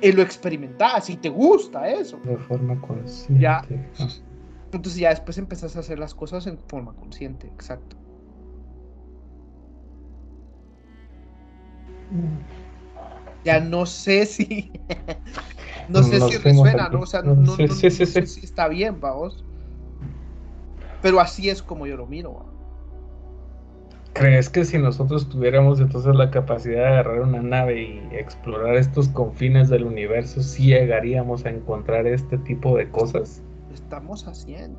Y lo experimentás y te gusta eso. De forma consciente. Ya. Entonces ya después empezás a hacer las cosas en forma consciente, exacto. Ya no sé si. no sé si resuena, ¿no? O sea, no, no, sé si está bien, vamos. Pero así es como yo lo miro. ¿Crees que si nosotros tuviéramos entonces la capacidad de agarrar una nave y explorar estos confines del universo, sí llegaríamos a encontrar este tipo de cosas? Estamos haciendo.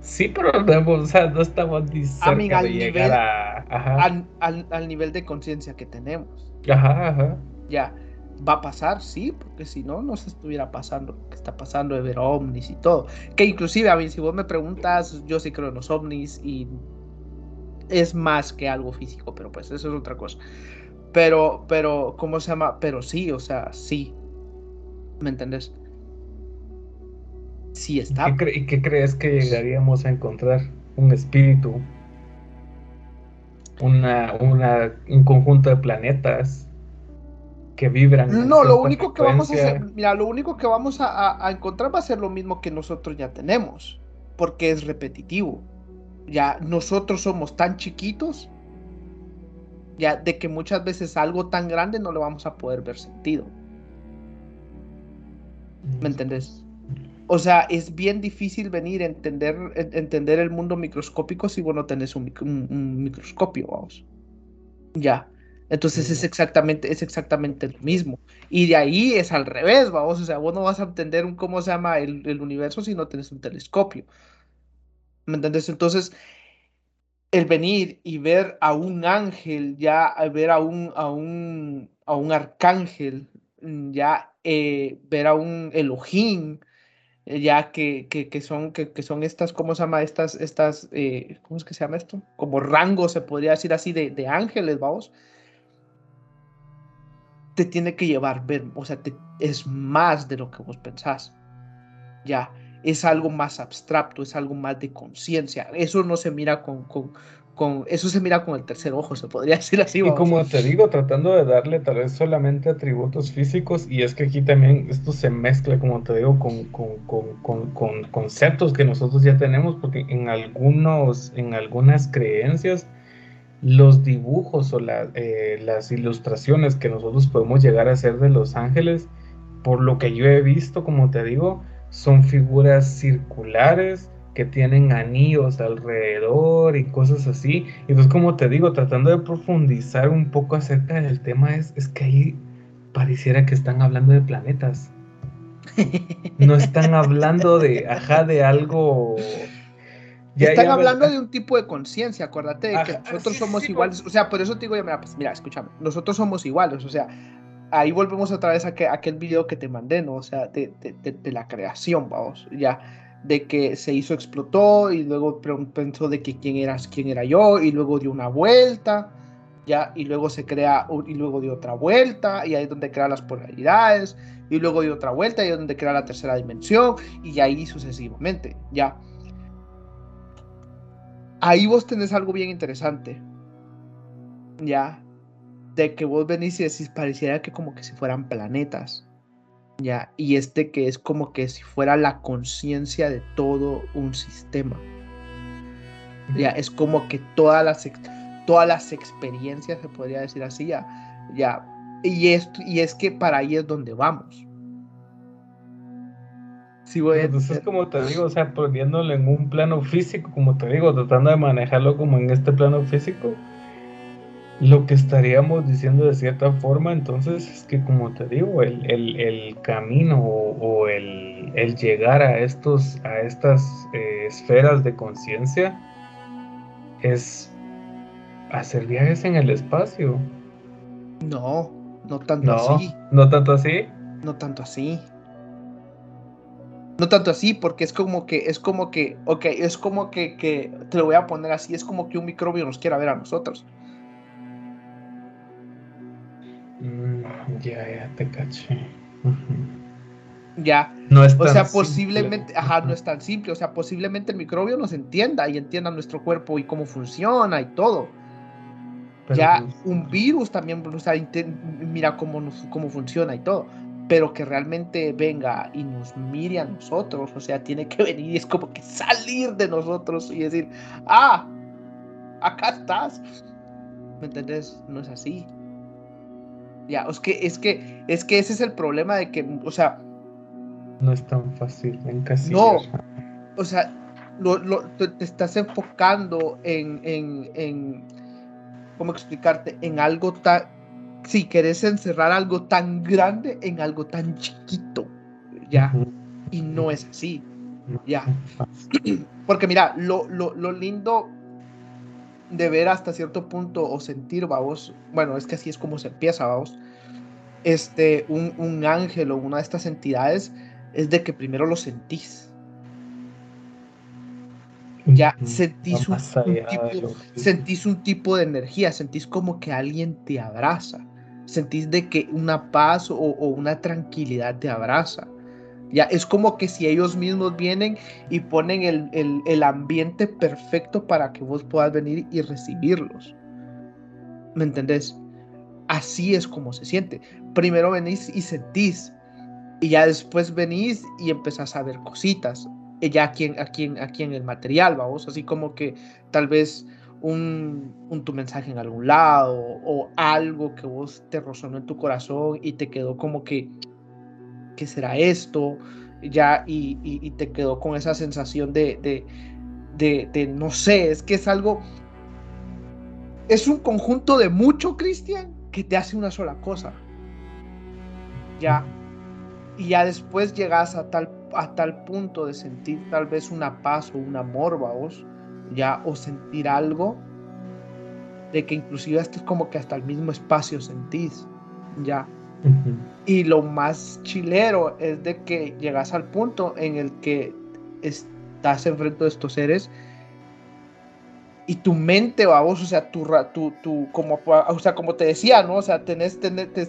Sí, pero no, o sea, no estamos ni cerca de llegar a... Al, nivel de conciencia que tenemos. Ajá, ajá. Ya, va a pasar, sí, porque si no, no se estuviera pasando lo que está pasando de ver ovnis y todo. Que inclusive, a mí, si vos me preguntas, yo sí creo en los ovnis y es más que algo físico, pero pues eso es otra cosa. Pero, pero, ¿cómo se llama? Pero sí, o sea, sí. ¿Me entendés? Sí está. ¿Y qué, crees que llegaríamos a encontrar? Un espíritu, una, una, un conjunto de planetas que vibran. No, lo único que vamos a hacer, mira, lo único que vamos a, a, encontrar va a ser lo mismo que nosotros ya tenemos, porque es repetitivo ya nosotros somos tan chiquitos, ya de que muchas veces algo tan grande no lo vamos a poder ver sentido. ¿Me entendés? O sea, es bien difícil venir a entender, entender el mundo microscópico si vos no tenés un, microscopio, vamos. Ya. Entonces es exactamente, es exactamente lo mismo. Y de ahí es al revés, vamos. O sea, vos no vas a entender un, cómo se llama el, el universo si no tenés un telescopio. ¿Me entiendes? Entonces, el venir y ver a un ángel, ya ver a un, a un, a un arcángel, ya eh, ver a un Elohim, eh, ya que, que, son, que, son estas, ¿cómo se llama? Estas, estas eh, ¿cómo es que se llama esto? Como rango, se podría decir así, de, de ángeles, vamos. Te tiene que llevar, ver, o sea, es más de lo que vos pensás. Ya es algo más abstracto, es algo más de conciencia. Eso no se mira con, con, eso se mira con el tercer ojo, se podría decir así. Y como te digo, tratando de darle tal vez solamente atributos físicos, y es que aquí también esto se mezcla, como te digo, con, con conceptos que nosotros ya tenemos, porque en algunos, en algunas creencias, los dibujos o eh, las ilustraciones que nosotros podemos llegar a hacer de los ángeles, por lo que yo he visto, como te digo, son figuras circulares que tienen anillos alrededor y cosas así. Y pues como te digo, tratando de profundizar un poco acerca del tema, es, es que ahí pareciera que están hablando de planetas. No están hablando de, ajá, de algo... están hablando de un tipo de conciencia, acuérdate de que nosotros somos iguales. O sea, por eso te digo, mira, pues mira, escúchame, nosotros somos iguales, o sea, ahí volvemos otra vez a, aquel video que te mandé, ¿no? O sea, de, la creación, vamos, ya, de que se hizo, explotó y luego pensó de que quién, eras, quién era yo y luego dio una vuelta, ya, y luego se crea, y luego dio otra vuelta y ahí es donde crea las polaridades y luego dio otra vuelta y ahí es donde crea la tercera dimensión y ahí sucesivamente, ya. Ahí vos tenés algo bien interesante, ya, de que vos venís y decís, pareciera que como que si fueran planetas, ¿ya? Y este que es como que si fuera la conciencia de todo un sistema, ¿ya? Es como que todas las, todas las experiencias, se podría decir así, ¿ya? ¿ya? Y, esto, y es que para ahí es donde vamos. Sí, Entonces, como te digo, o sea, poniéndolo en un plano físico, como te digo, tratando de manejarlo como en este plano físico, lo que estaríamos diciendo de cierta forma entonces es que como te digo el, camino o, el, llegar a estos a estas eh, esferas de conciencia es hacer viajes en el espacio. No no tanto así. no tanto así. No tanto así no tanto así, porque es como que, es como que, ok, es como que, que, te lo voy a poner así, es como que un microbio nos quiera ver a nosotros. Ya, ya te caché. Ya. No es o sea, posiblemente, ajá, no es tan simple. O sea, posiblemente el microbio nos entienda y entienda nuestro cuerpo y cómo funciona y todo. ya pues, un virus también, o sea, mira cómo, cómo funciona y todo. Pero que realmente venga y nos mire a nosotros, o sea, tiene que venir y es como que salir de nosotros y decir, ah, acá estás. ¿Me entendés? No es así. Ya, es que, es que, es que ese es el problema de que, o sea. No es tan fácil en No, o sea, lo, te estás enfocando en, en, en, ¿cómo explicarte? En algo tan, si querés encerrar algo tan grande en algo tan chiquito, ya, y no es así, ya. Porque mira, lo, lo, lo lindo de ver hasta cierto punto o sentir, vamos, bueno, es que así es como se empieza, vamos, este, un, un ángel o una de estas entidades es de que primero lo sentís. Ya sentís un, tipo, sentís un tipo de energía, sentís como que alguien te abraza, sentís de que una paz o, una tranquilidad te abraza. Ya es como que si ellos mismos vienen y ponen el, el, ambiente perfecto para que vos puedas venir y recibirlos. ¿Me entendés? Así es como se siente. Primero venís y sentís. Y ya después venís y empezás a ver cositas. Ya aquí en, aquí aquí en el material, vamos. Así como que tal vez un, un, tu mensaje en algún lado o algo que vos te resonó en tu corazón y te quedó como que ¿qué será esto? Ya, y, te quedó con esa sensación de, de, no sé, es que es algo, es un conjunto de mucho, Cristian, que te hace una sola cosa. Ya, y ya después llegas a tal, a tal punto de sentir tal vez una paz o un amor, vos, ya, o sentir algo de que inclusive esto es como que hasta el mismo espacio sentís, ya. Y lo más chilero es de que llegas al punto en el que estás enfrente de estos seres y tu mente, vamos, o sea, tu, tu, tu, como, o sea, como te decía, ¿no? O sea, tenés,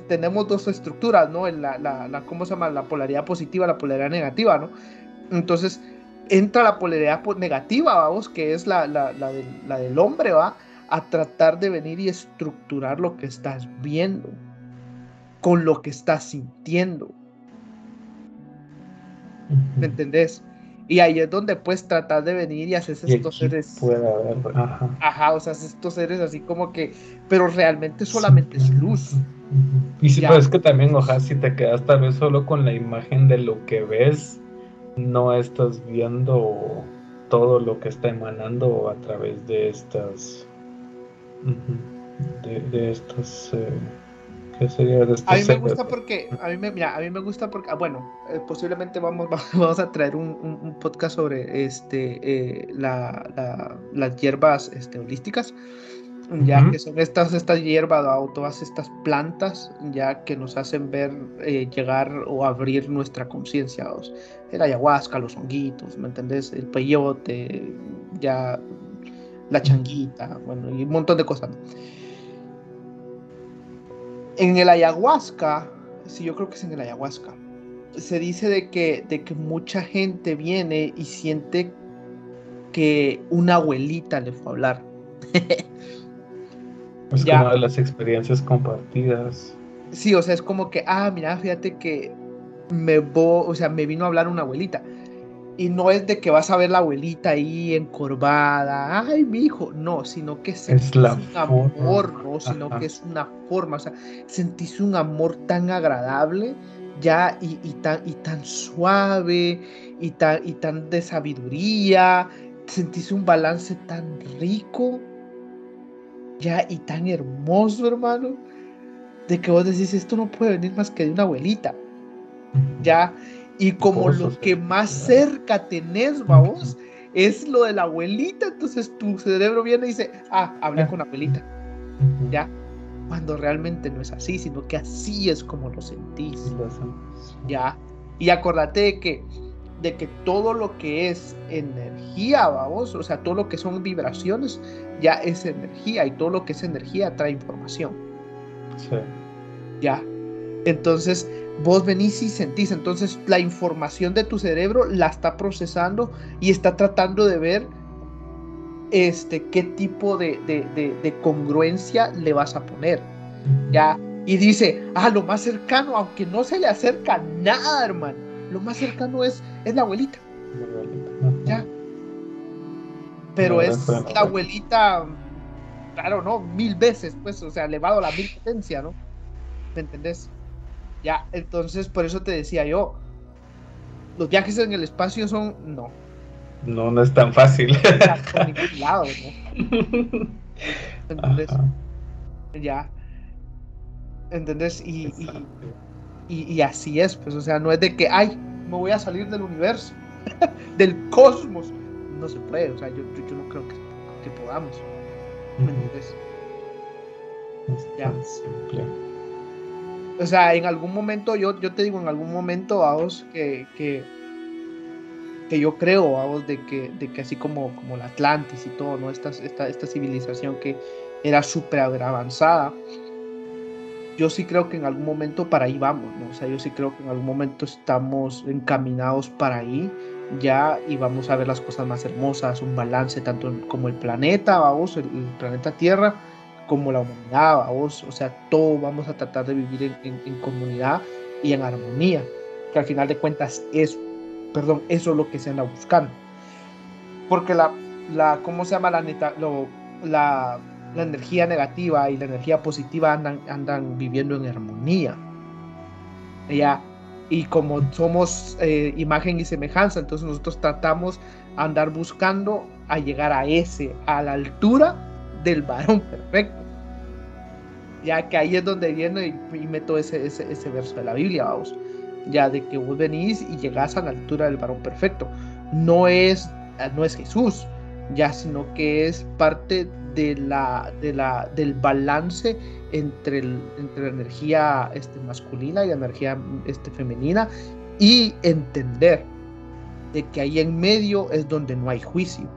tenemos dos estructuras, ¿no? La, la, la, ¿cómo se llama? La polaridad positiva, la polaridad negativa, ¿no? Entonces, entra la polaridad negativa, vamos, que es la, la, la, del, la del hombre, ¿va? A tratar de venir y estructurar lo que estás viendo con lo que estás sintiendo. ¿Me entendés? Y ahí es donde puedes tratar de venir y haces estos seres. Puede haber, ajá. Ajá, o sea, haces estos seres así como que. Pero realmente solamente es luz. Y sí, pues es que también, ojalá, si te quedas tal vez solo con la imagen de lo que ves, no estás viendo todo lo que está emanando a través de estas. De, de estas. Eh, a mí me gusta porque, a mí me, mira, a mí me gusta porque, ah, bueno, eh, posiblemente vamos, vamos a traer un, podcast sobre este, eh, la, las hierbas este, holísticas, ya que son estas, estas hierbas o todas estas plantas, ya que nos hacen ver, eh, llegar o abrir nuestra conciencia. El ayahuasca, los honguitos, ¿me entendés? El peyote, ya la changuita, bueno, y un montón de cosas. En el ayahuasca, sí, yo creo que es en el ayahuasca, se dice de que, de que mucha gente viene y siente que una abuelita le fue a hablar. es como de las experiencias compartidas. Sí, o sea, es como que, ah, mira, fíjate que me voy, o sea, me vino a hablar una abuelita. Y no es de que vas a ver la abuelita ahí encorvada, ay, mi hijo, no, sino que es la un amor, no, sino que es una forma, o sea, sentís un amor tan agradable, ya, y, tan, y tan suave, y tan, y tan de sabiduría, sentís un balance tan rico, ya, y tan hermoso, hermano, de que vos decís, esto no puede venir más que de una abuelita, ya, y como lo que más cerca tenés, vamos, es lo de la abuelita, entonces tu cerebro viene y dice, ah, hablé con la abuelita. ¿Ya? Cuando realmente no es así, sino que así es como lo sentís. ¿Ya? Y acordate de que, de que todo lo que es energía, vamos, o sea, todo lo que son vibraciones, ya es energía y todo lo que es energía trae información. Sí. Ya. Entonces, vos venís y sentís. Entonces la información de tu cerebro la está procesando y está tratando de ver este, qué tipo de, congruencia le vas a poner. ¿ya? Y dice, ah, lo más cercano, aunque no se le acerca nada, hermano, lo más cercano es, es la abuelita. ¿Ya? Pero es la abuelita, claro, ¿no? Mil veces, pues, o sea, elevado a la mil potencia, ¿no? ¿Me entendés? Ya, entonces por eso te decía yo, los viajes en el espacio son, no. No, no es tan fácil. Por ningún lado, ¿no? ¿Entendés? Ya. ¿Entendés? Y, y, y, así es, pues, o sea, no es de que, ay, me voy a salir del universo, del cosmos. No se puede, o sea, yo, yo, no creo que, que podamos. ¿Me entendés? ya. O sea, en algún momento, yo, yo te digo, en algún momento, vamos, que, que, que yo creo, vamos, de que, de que así como, como la Atlantis y todo, ¿no? Esta, esta, esta civilización que era súper avanzada, yo sí creo que en algún momento para ahí vamos, ¿no? O sea, yo sí creo que en algún momento estamos encaminados para ahí ya y vamos a ver las cosas más hermosas, un balance tanto como el planeta, vamos, el planeta Tierra, como la humanidad, vos, o sea, todo vamos a tratar de vivir en, comunidad y en armonía, que al final de cuentas es, perdón, eso es lo que se anda buscando. Porque la, la ¿cómo se llama? La, neta, lo, la, la energía negativa y la energía positiva andan, andan viviendo en armonía. Ya, y como somos eh, imagen y semejanza, entonces nosotros tratamos andar buscando a llegar a ese, a la altura del varón perfecto. Ya que ahí es donde viene y, meto ese, ese, verso de la Biblia, vamos. Ya de que vos venís y llegás a la altura del varón perfecto. No es, no es Jesús, ya, sino que es parte de la, de la, del balance entre, el, entre la energía este, masculina y la energía este, femenina y entender de que ahí en medio es donde no hay juicio.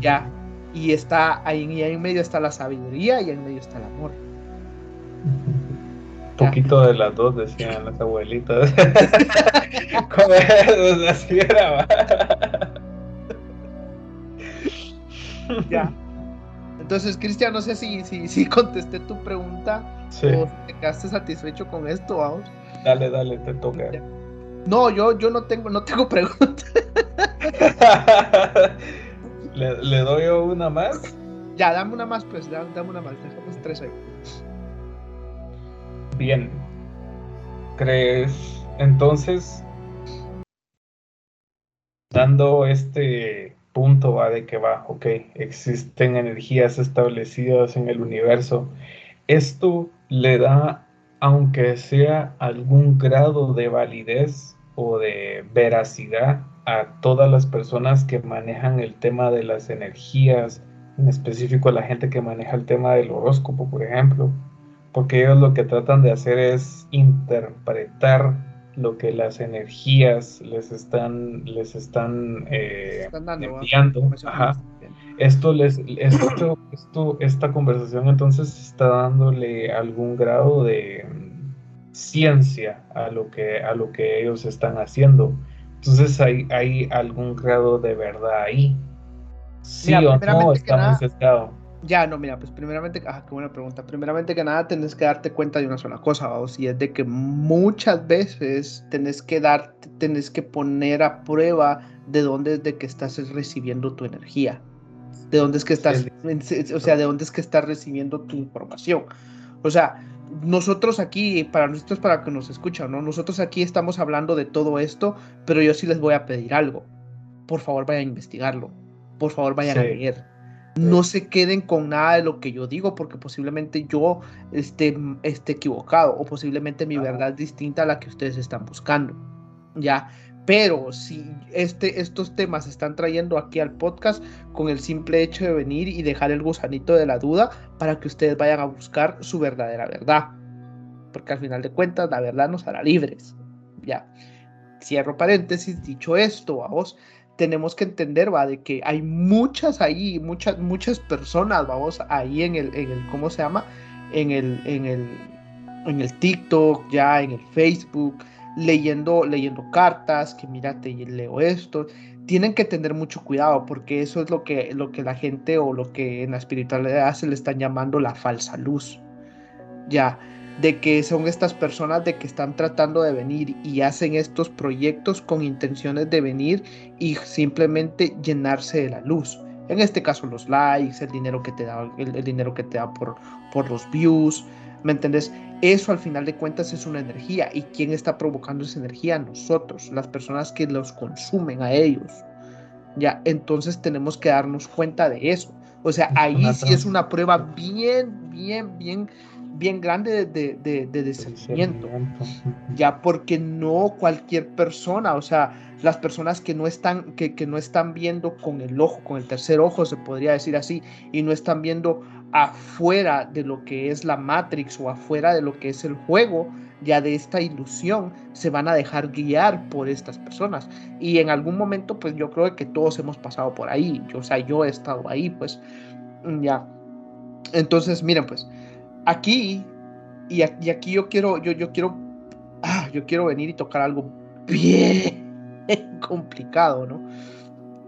Ya, y está ahí, y ahí en medio está la sabiduría y en medio está el amor. Poquito de las dos decían las abuelitas. Como así era. ya. Entonces, Cristian, no sé si, si, si contesté tu pregunta o te quedaste satisfecho con esto, vamos. Dale, dale, te toca. No, yo, yo no tengo, no tengo pregunta. ¿Le, doy una más? Ya, dame una más, pues, dame una más. Dejamos tres ahí. Bien. ¿Crees? Entonces, dando este punto va de que va, ok, existen energías establecidas en el universo. Esto le da, aunque sea algún grado de validez o de veracidad a todas las personas que manejan el tema de las energías, en específico a la gente que maneja el tema del horóscopo, por ejemplo, porque ellos lo que tratan de hacer es interpretar lo que las energías les están les están, eh, enviando. Esto les esto, esto esta conversación entonces está dándole algún grado de ciencia a lo que a lo que ellos están haciendo entonces hay, hay algún grado de verdad ahí. Sí o no está muy Ya, no, mira, pues primeramente, ah, qué buena pregunta. Primeramente que nada, tenés que darte cuenta de una sola cosa, vamos, y es de que muchas veces tenés que dar, tenés que poner a prueba de dónde es de que estás recibiendo tu energía, de dónde es que estás, o sea, de dónde es que estás recibiendo tu información. O sea, nosotros aquí, para nosotros, para que nos escuchan, ¿no? Nosotros aquí estamos hablando de todo esto, pero yo sí les voy a pedir algo. Por favor, vayan a investigarlo. Por favor, vayan a leer. No se queden con nada de lo que yo digo, porque posiblemente yo esté, esté equivocado o posiblemente mi verdad es distinta a la que ustedes están buscando. ¿Ya? Pero si este, estos temas se están trayendo aquí al podcast con el simple hecho de venir y dejar el gusanito de la duda para que ustedes vayan a buscar su verdadera verdad. Porque al final de cuentas la verdad nos hará libres. Ya. Cierro paréntesis, dicho esto, vamos, tenemos que entender, va, de que hay muchas ahí, muchas, muchas personas, vamos, ahí en el, en el, ¿cómo se llama? En el, en el, en el TikTok, ya en el Facebook, leyendo, leyendo cartas, que mírate y leo esto. Tienen que tener mucho cuidado porque eso es lo que, lo que la gente o lo que en la espiritualidad se le están llamando la falsa luz. Ya, de que son estas personas de que están tratando de venir y hacen estos proyectos con intenciones de venir y simplemente llenarse de la luz. En este caso los likes, el dinero que te da, el, dinero que te da por, por los views, ¿Me entendés? Eso al final de cuentas es una energía. ¿Y quién está provocando esa energía? Nosotros, las personas que los consumen a ellos. Ya, entonces tenemos que darnos cuenta de eso. O sea, ahí sí es una prueba bien, bien, bien, bien grande de, de, de discernimiento. Ya, porque no cualquier persona, o sea, las personas que no están, que, que no están viendo con el ojo, con el tercer ojo, se podría decir así, y no están viendo afuera de lo que es la Matrix o afuera de lo que es el juego, ya de esta ilusión, se van a dejar guiar por estas personas. Y en algún momento, pues yo creo que todos hemos pasado por ahí. Yo, o sea, yo he estado ahí, pues ya. Entonces, miren, pues, aquí, y, aquí yo quiero, yo, quiero, ah, yo quiero venir y tocar algo bien complicado, ¿no?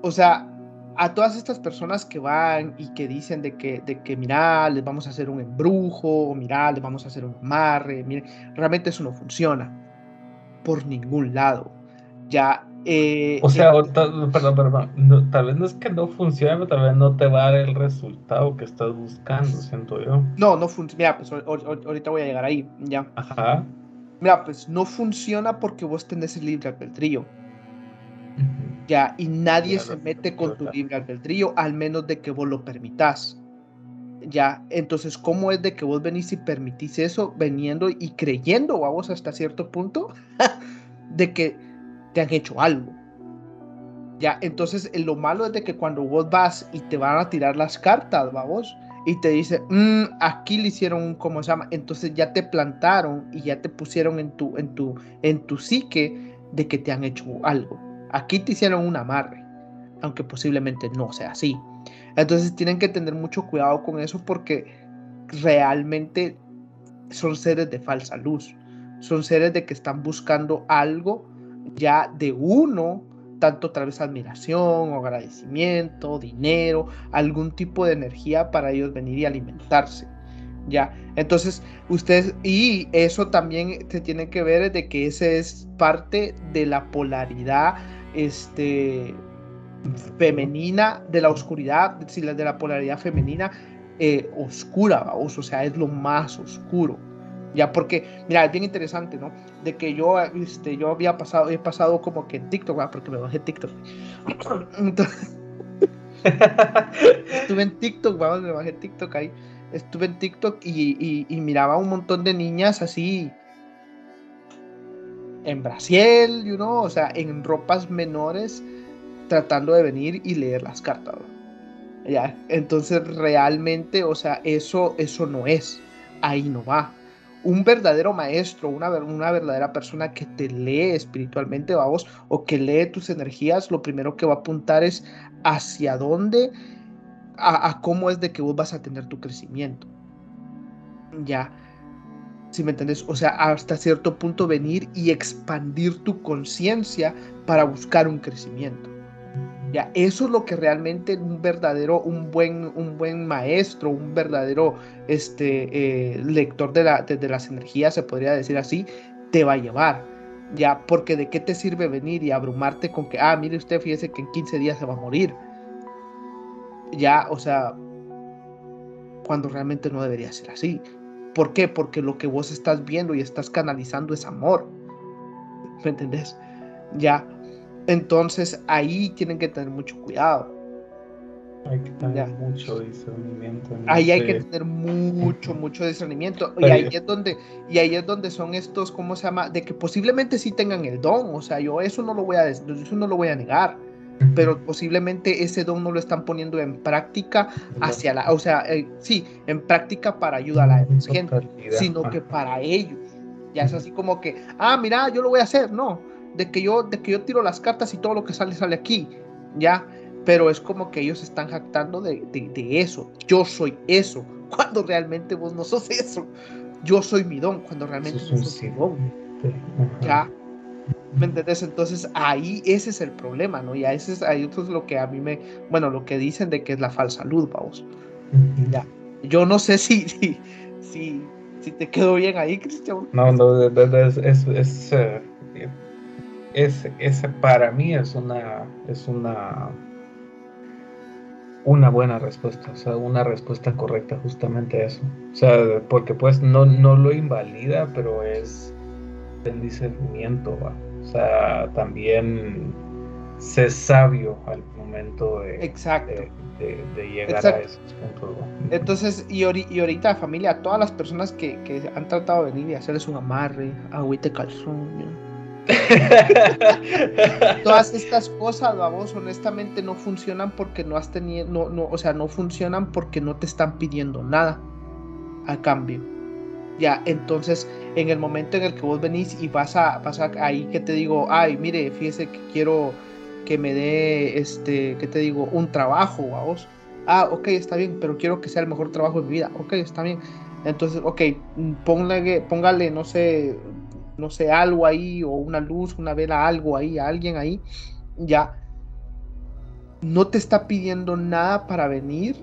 O sea, a todas estas personas que van y que dicen de que, de que mira, les vamos a hacer un embrujo, o les vamos a hacer un amarre, realmente eso no funciona por ningún lado. Ya. Eh, o sea, perdón, perdón, tal vez no es que no funcione, pero tal vez no te va a dar el resultado que estás buscando, siento yo. No, no funciona. Mira, pues ahorita voy a llegar ahí, ya. Ajá. Mira, pues no funciona porque vos tenés el libre albedrío. Ya, y nadie se mete con tu libre albedrío, al menos de que vos lo permitas. Ya, entonces, ¿cómo es de que vos venís y permitís eso, veniendo y creyendo, vamos, hasta cierto punto, de que te han hecho algo? Ya, entonces, lo malo es de que cuando vos vas y te van a tirar las cartas, vamos, y te dice, mm, aquí le hicieron un, ¿cómo se llama? Entonces ya te plantaron y ya te pusieron en tu, en tu, en tu psique de que te han hecho algo. Aquí te hicieron un amarre, aunque posiblemente no sea así. Entonces tienen que tener mucho cuidado con eso porque realmente son seres de falsa luz. Son seres de que están buscando algo ya de uno, tanto tal vez admiración agradecimiento, dinero, algún tipo de energía para ellos venir y alimentarse. Ya, entonces ustedes, y eso también se tiene que ver de que ese es parte de la polaridad este, femenina, de la oscuridad, de la polaridad femenina eh, oscura, o sea, es lo más oscuro. Ya, porque, mira, es bien interesante, ¿no? De que yo, este, yo había pasado, he pasado como que en TikTok, porque me bajé TikTok. estuve en TikTok, vamos, me bajé TikTok ahí. Estuve en TikTok y, y miraba un montón de niñas así, en Brasil, you know, o sea, en ropas menores, tratando de venir y leer las cartas. ¿ya? Entonces, realmente, o sea, eso, eso no es, ahí no va. Un verdadero maestro, una, una verdadera persona que te lee espiritualmente, vamos, o que lee tus energías, lo primero que va a apuntar es hacia dónde, a, cómo es de que vos vas a tener tu crecimiento. Ya, si me entiendes? O sea, hasta cierto punto venir y expandir tu conciencia para buscar un crecimiento. Ya, eso es lo que realmente un verdadero, un buen, un buen maestro, un verdadero este, eh, lector de, la, de, las energías, se podría decir así, te va a llevar. Ya, porque de qué te sirve venir y abrumarte con que, ah, mire usted, fíjese que en 15 días se va a morir. Ya, o sea, cuando realmente no debería ser así. ¿Por qué? Porque lo que vos estás viendo y estás canalizando es amor. ¿Me entendés? Ya. Entonces ahí tienen que tener mucho cuidado. Hay que tener mucho discernimiento. ahí hay que tener mucho, mucho discernimiento. Y ahí es donde, y ahí es donde son estos, ¿cómo se llama? De que posiblemente sí tengan el don. O sea, yo eso no lo voy a, eso no lo voy a negar pero posiblemente ese don no lo están poniendo en práctica hacia la, o sea, eh, sí, en práctica para ayudar a la gente, sino que para ellos. Ya es así como que, ah, mira, yo lo voy a hacer, no, de que yo, de que yo tiro las cartas y todo lo que sale sale aquí, ya, pero es como que ellos están jactando de, de eso, yo soy eso, cuando realmente vos no sos eso, yo soy mi don, cuando realmente no sos mi don, ya, ¿Me entendés? Entonces ahí ese es el problema, ¿no? Y a ese es, ahí es lo que a mí me, bueno, lo que dicen de que es la falsa luz, vamos. Ya. Yo no sé si, si, si, si te quedó bien ahí, Cristian. No, no, es, es, es, eh, es, para mí es una, es una, una buena respuesta, o sea, una respuesta correcta justamente a eso. O sea, porque pues no, no lo invalida, pero es el discernimiento, o sea, también ser sabio al momento de, Exacto. de, llegar a esos puntos. Entonces, y, y, ahorita familia, todas las personas que, que, han tratado de venir y hacerles un amarre, agüite calzón, Todas estas cosas, vos honestamente no funcionan porque no has tenido, no, no, o sea, no funcionan porque no te están pidiendo nada a cambio. Ya, entonces, en el momento en el que vos venís y vas a, vas ahí que te digo, ay, mire, fíjese que quiero que me dé, este, que te digo, un trabajo, vos. Ah, ok, está bien, pero quiero que sea el mejor trabajo de mi vida. Ok, está bien. Entonces, ok, póngale, póngale no sé, no sé, algo ahí, o una luz, una vela, algo ahí, alguien ahí, ya no te está pidiendo nada para venir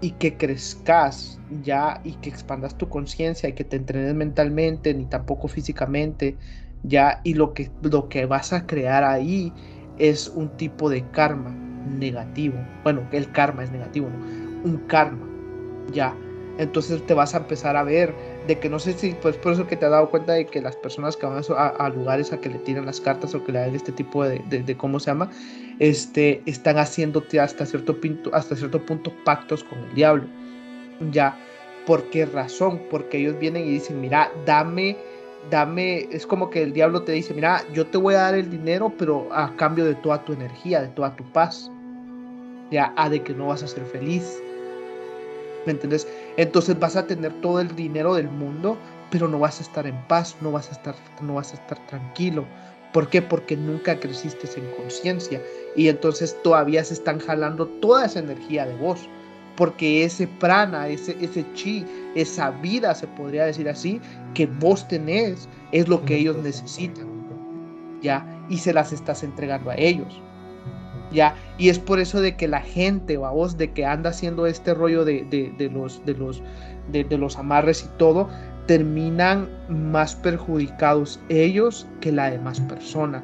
y que crezcas ya y que expandas tu conciencia y que te entrenes mentalmente ni tampoco físicamente ya y lo que lo que vas a crear ahí es un tipo de karma negativo. Bueno el karma es negativo un karma ya. Entonces te vas a empezar a ver de que no sé si pues por eso que te has dado cuenta de que las personas que van a, lugares a que le tiran las cartas o que le dan este tipo de, de, cómo se llama este están haciéndote hasta cierto punto hasta cierto punto pactos con el diablo. Ya por qué razón porque ellos vienen y dicen mira dame dame es como que el diablo te dice mira yo te voy a dar el dinero pero a cambio de toda tu energía de toda tu paz ya a de que no vas a ser feliz ¿Me entiendes? Entonces vas a tener todo el dinero del mundo, pero no vas a estar en paz, no vas a estar, no vas a estar tranquilo. ¿Por qué? Porque nunca creciste en conciencia y entonces todavía se están jalando toda esa energía de vos. Porque ese prana, ese, ese chi, esa vida, se podría decir así, que vos tenés, es lo que ellos necesitan. ¿Ya? Y se las estás entregando a ellos. Y es por eso de que la gente, vos, de que anda haciendo este rollo de, los, de, los, de, los amarres y todo, terminan más perjudicados ellos que la demás persona.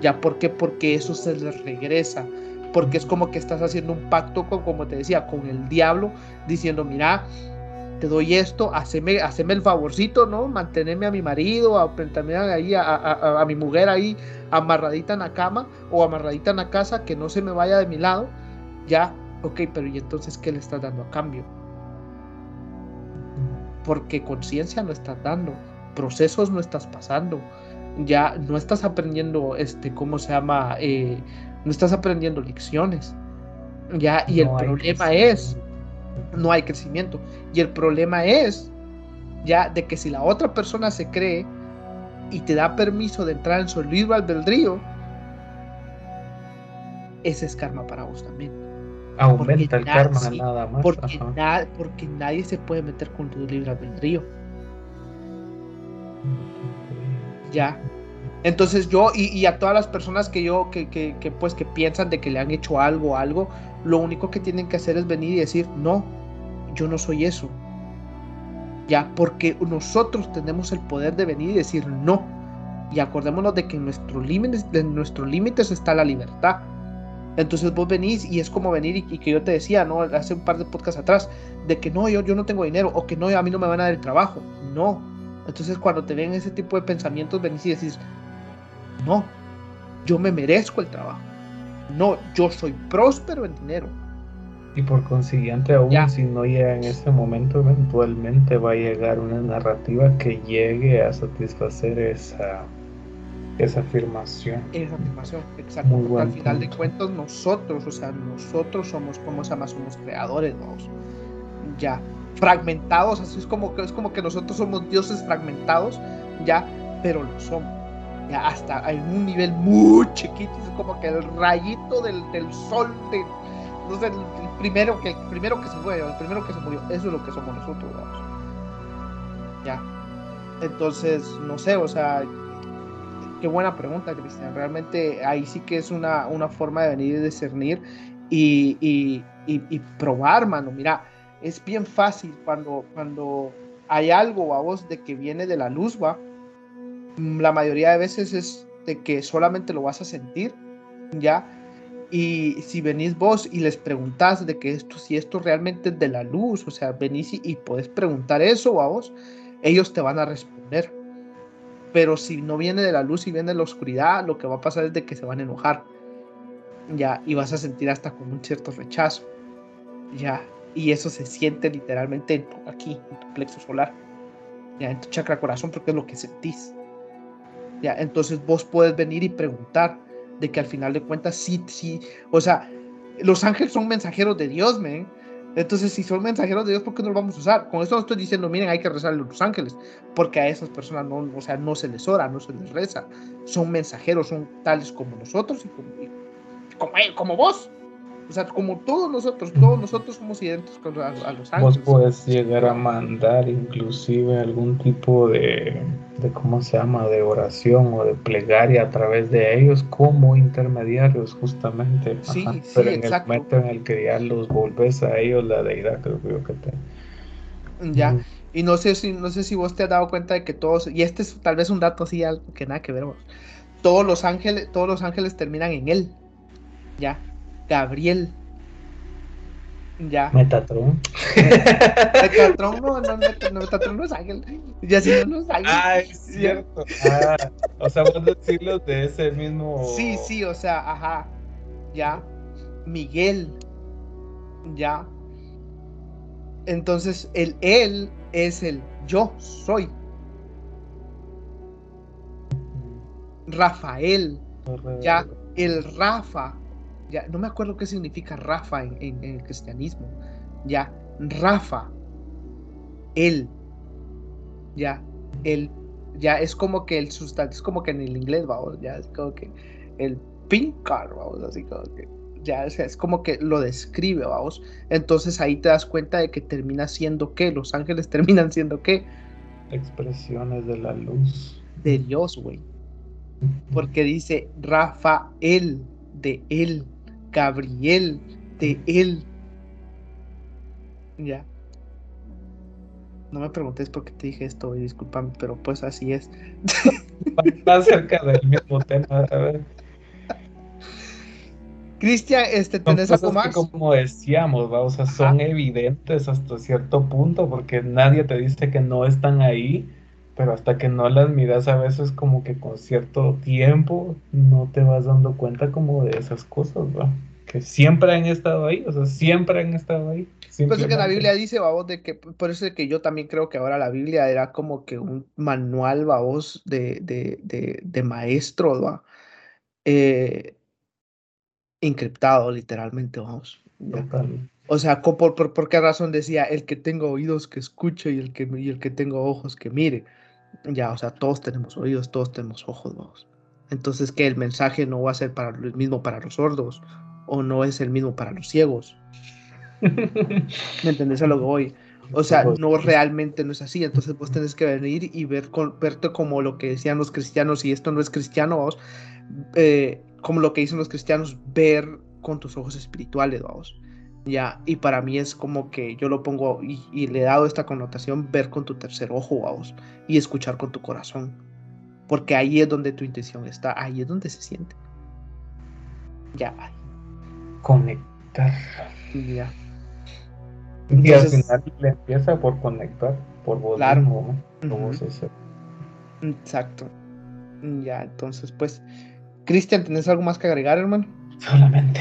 ¿Ya? ¿Por qué? Porque eso se les regresa. Porque es como que estás haciendo un pacto con, como te decía, con el diablo, diciendo, mira, te doy esto, haceme, haceme el favorcito, ¿no? Mantenerme a mi marido, a, también ahí a, mi mujer ahí amarradita en la cama o amarradita en la casa, que no se me vaya de mi lado. Ya, ok, pero ¿y entonces qué le estás dando a cambio? Porque conciencia no estás dando, procesos no estás pasando, ya no estás aprendiendo, este, ¿cómo se llama? Eh, no estás aprendiendo lecciones. Ya, y el problema es no hay crecimiento. Y el problema es ya de que si la otra persona se cree y te da permiso de entrar en su libre albedrío, ese es karma para vos también. Aumenta el karma nada más. Porque, porque, nadie se puede meter con tu libre albedrío. Ya. Entonces yo y, a todas las personas que yo que, que, que, pues que piensan de que le han hecho algo algo, lo único que tienen que hacer es venir y decir, "No, yo no soy eso. Ya, porque nosotros tenemos el poder de venir y decir no. Y acordémonos de que en nuestros límites, en nuestros límites está la libertad. Entonces vos venís y es como venir y, que yo te decía, ¿no? Hace un par de podcasts atrás, de que no, yo, yo no tengo dinero o que no, a mí no me van a dar el trabajo. No. Entonces cuando te ven ese tipo de pensamientos, venís y decís, no, yo me merezco el trabajo. No, yo soy próspero en dinero. Y por consiguiente, aún si no llega en ese momento, eventualmente va a llegar una narrativa que llegue a satisfacer esa, esa afirmación. Esa afirmación, exacto. al final de cuentas, nosotros, o sea, nosotros somos, como se llama? Somos creadores, vamos. Ya, fragmentados, así es como, es como que nosotros somos dioses fragmentados, ya, pero lo somos. Hasta en un nivel muy chiquito, es como que el rayito del, del sol, de, no sé, el, primero que, primero que se fue, el primero que se murió. Eso es lo que somos nosotros, vamos. Ya. Entonces, no sé, o sea, qué buena pregunta, Cristian. Realmente ahí sí que es una, una forma de venir y discernir y, y, y, probar, mano. Mira, es bien fácil cuando, cuando hay algo, a vos, de que viene de la luz, va. La mayoría de veces es de que solamente lo vas a sentir, ya Y si venís vos y les preguntás de que esto, si esto realmente es de la luz, o sea, venís y, y podés preguntar eso a vos, ellos te van a responder. Pero si no viene de la luz y viene de la oscuridad, lo que va a pasar es de que se van a enojar. Ya, y vas a sentir hasta con un cierto rechazo. Ya, y eso se siente literalmente aquí, en tu plexo solar. Ya, en tu chakra corazón, porque es lo que sentís. Ya, entonces vos puedes venir y preguntar de que al final de cuentas sí, sí, o sea, los ángeles son mensajeros de Dios, men. Entonces, si son mensajeros de Dios, ¿por qué no los vamos a usar? Con esto no estoy diciendo, miren, hay que rezarle a los ángeles, porque a esas personas no, o sea, no se les ora, no se les reza. Son mensajeros, son tales como nosotros y como, como, como vos. O sea, como todos nosotros, todos nosotros somos idénticos a, a los ángeles. Vos puedes llegar a mandar inclusive algún tipo de, de, ¿cómo se llama?, de oración o de plegaria a través de ellos como intermediarios, justamente. Sí, Ajá. sí, Pero en exacto. el momento en el que ya los volvés a ellos, la deidad, creo que yo que te... Ya. Mm. Y no sé si no sé si vos te has dado cuenta de que todos y este es tal vez un dato así algo que nada que ver. Todos los ángeles todos los ángeles terminan en él. Ya. Gabriel. Ya. Metatron. Metatron no, no, no, Metatron no es ángel. Ya si no, no es ángel. Ah, es cierto. Ah, o sea, vos decirlo de ese mismo... Sí, sí, o sea, ajá. Ya. Miguel. Ya. Entonces, el él es el yo soy. Rafael. Ya, el Rafa. Ya, no me acuerdo qué significa Rafa en, en- en el cristianismo. Ya, Rafa. Él. Ya, él. Ya, es como que el sustantivo, es como que en el inglés, vamos, ya, es como que el pink car, vamos, así como que. Ya, o sea, es como que lo describe, vamos. Entonces ahí te das cuenta de que termina siendo qué, los ángeles terminan siendo qué, Expresiones de la luz. de Dios, güey. porque dice Rafael de él, Gabriel de él. Ya. No me preguntes por qué te dije esto, y discúlpame, pero pues así es. Va acerca del mismo tema, a ver. Cristian, este, ¿tenés algo más? como decíamos, ¿va? o sea, son evidentes hasta cierto punto, porque nadie te dice que no están ahí, pero hasta que no las miras a veces como que con cierto tiempo no te vas dando cuenta como de esas cosas, ¿va? Que siempre han estado ahí, o sea, siempre han estado ahí. Pues es que la Biblia dice, babos, de que, por eso es que yo también creo que ahora la Biblia era como que un manual, babos, de, de, de, de maestro, ¿va? Eh, encriptado, literalmente, vamos. Total. O sea, por, por, por qué razón decía el que tenga oídos que escuche y el que, y el que tenga ojos que mire? Ya, o sea, todos tenemos oídos, todos tenemos ojos, vamos. Entonces, que el mensaje no va a ser para el mismo para los sordos o no es el mismo para los ciegos. ¿Me entendés a lo que voy? O sea, no realmente no es así. Entonces vos tenés que venir y ver con, verte como lo que decían los cristianos, y esto no es cristiano, vamos, eh, como lo que dicen los cristianos, ver con tus ojos espirituales, vamos. Ya, y para mí es como que yo lo pongo y, y le he dado esta connotación, ver con tu tercer ojo, vamos, y escuchar con tu corazón. Porque ahí es donde tu intención está, ahí es donde se siente. Ya, Conectar. ya. Y al Entonces- final le empieza por conectar, por vos Claro. mismo, ¿no? Exacto. Ya, entonces, pues, Cristian, ¿tenés algo más que agregar, hermano? Solamente.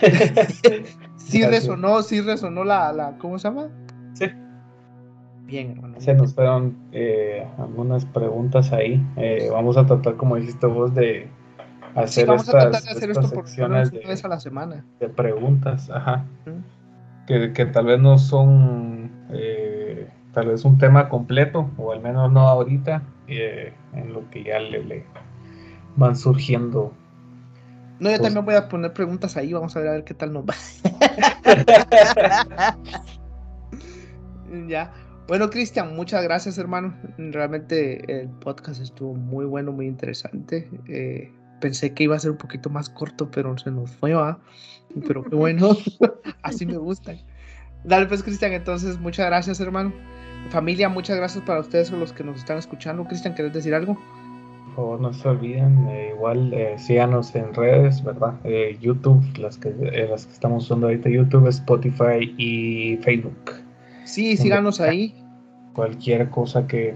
Sí resonó, sí resonó la, la, ¿cómo se llama? Sí. Bien, hermano. Se nos fueron eh, algunas preguntas ahí. Eh, vamos a tratar, como dijiste vos, de Sí, hacer vamos a estas, tratar de hacer estas esto por secciones una vez a la semana. de preguntas, ajá, que, que tal vez no son eh, tal vez un tema completo, o al menos no ahorita, eh, en lo que ya le, le van surgiendo. No, yo Pues- también voy a poner preguntas ahí, vamos a ver a ver qué tal nos va. ya. Bueno, Cristian, muchas gracias, hermano. Realmente el podcast estuvo muy bueno, muy interesante. Eh, pensé que iba a ser un poquito más corto, pero se nos fue, ¿va? Pero qué bueno. Así me gustan. Dale, pues, Cristian, entonces, muchas gracias, hermano. Familia, muchas gracias para ustedes, los que nos están escuchando. Cristian, ¿querés decir algo? Por favor no se olviden, eh, igual eh, síganos en redes, ¿verdad? Eh, YouTube, las que, las que estamos usando ahorita, YouTube, Spotify y Facebook. Sí, síganos ahí. Cualquier cosa que,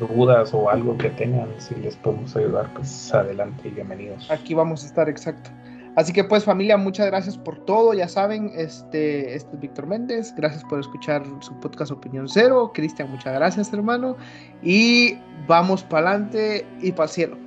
dudas o algo que tengan, si les podemos ayudar, pues adelante y bienvenidos. Aquí vamos a estar, exacto. Así que pues familia, muchas gracias por todo, ya saben, este, este es Víctor Méndez, gracias por escuchar su podcast Opinión Cero, Cristian, muchas gracias hermano, y vamos para adelante y para el cielo.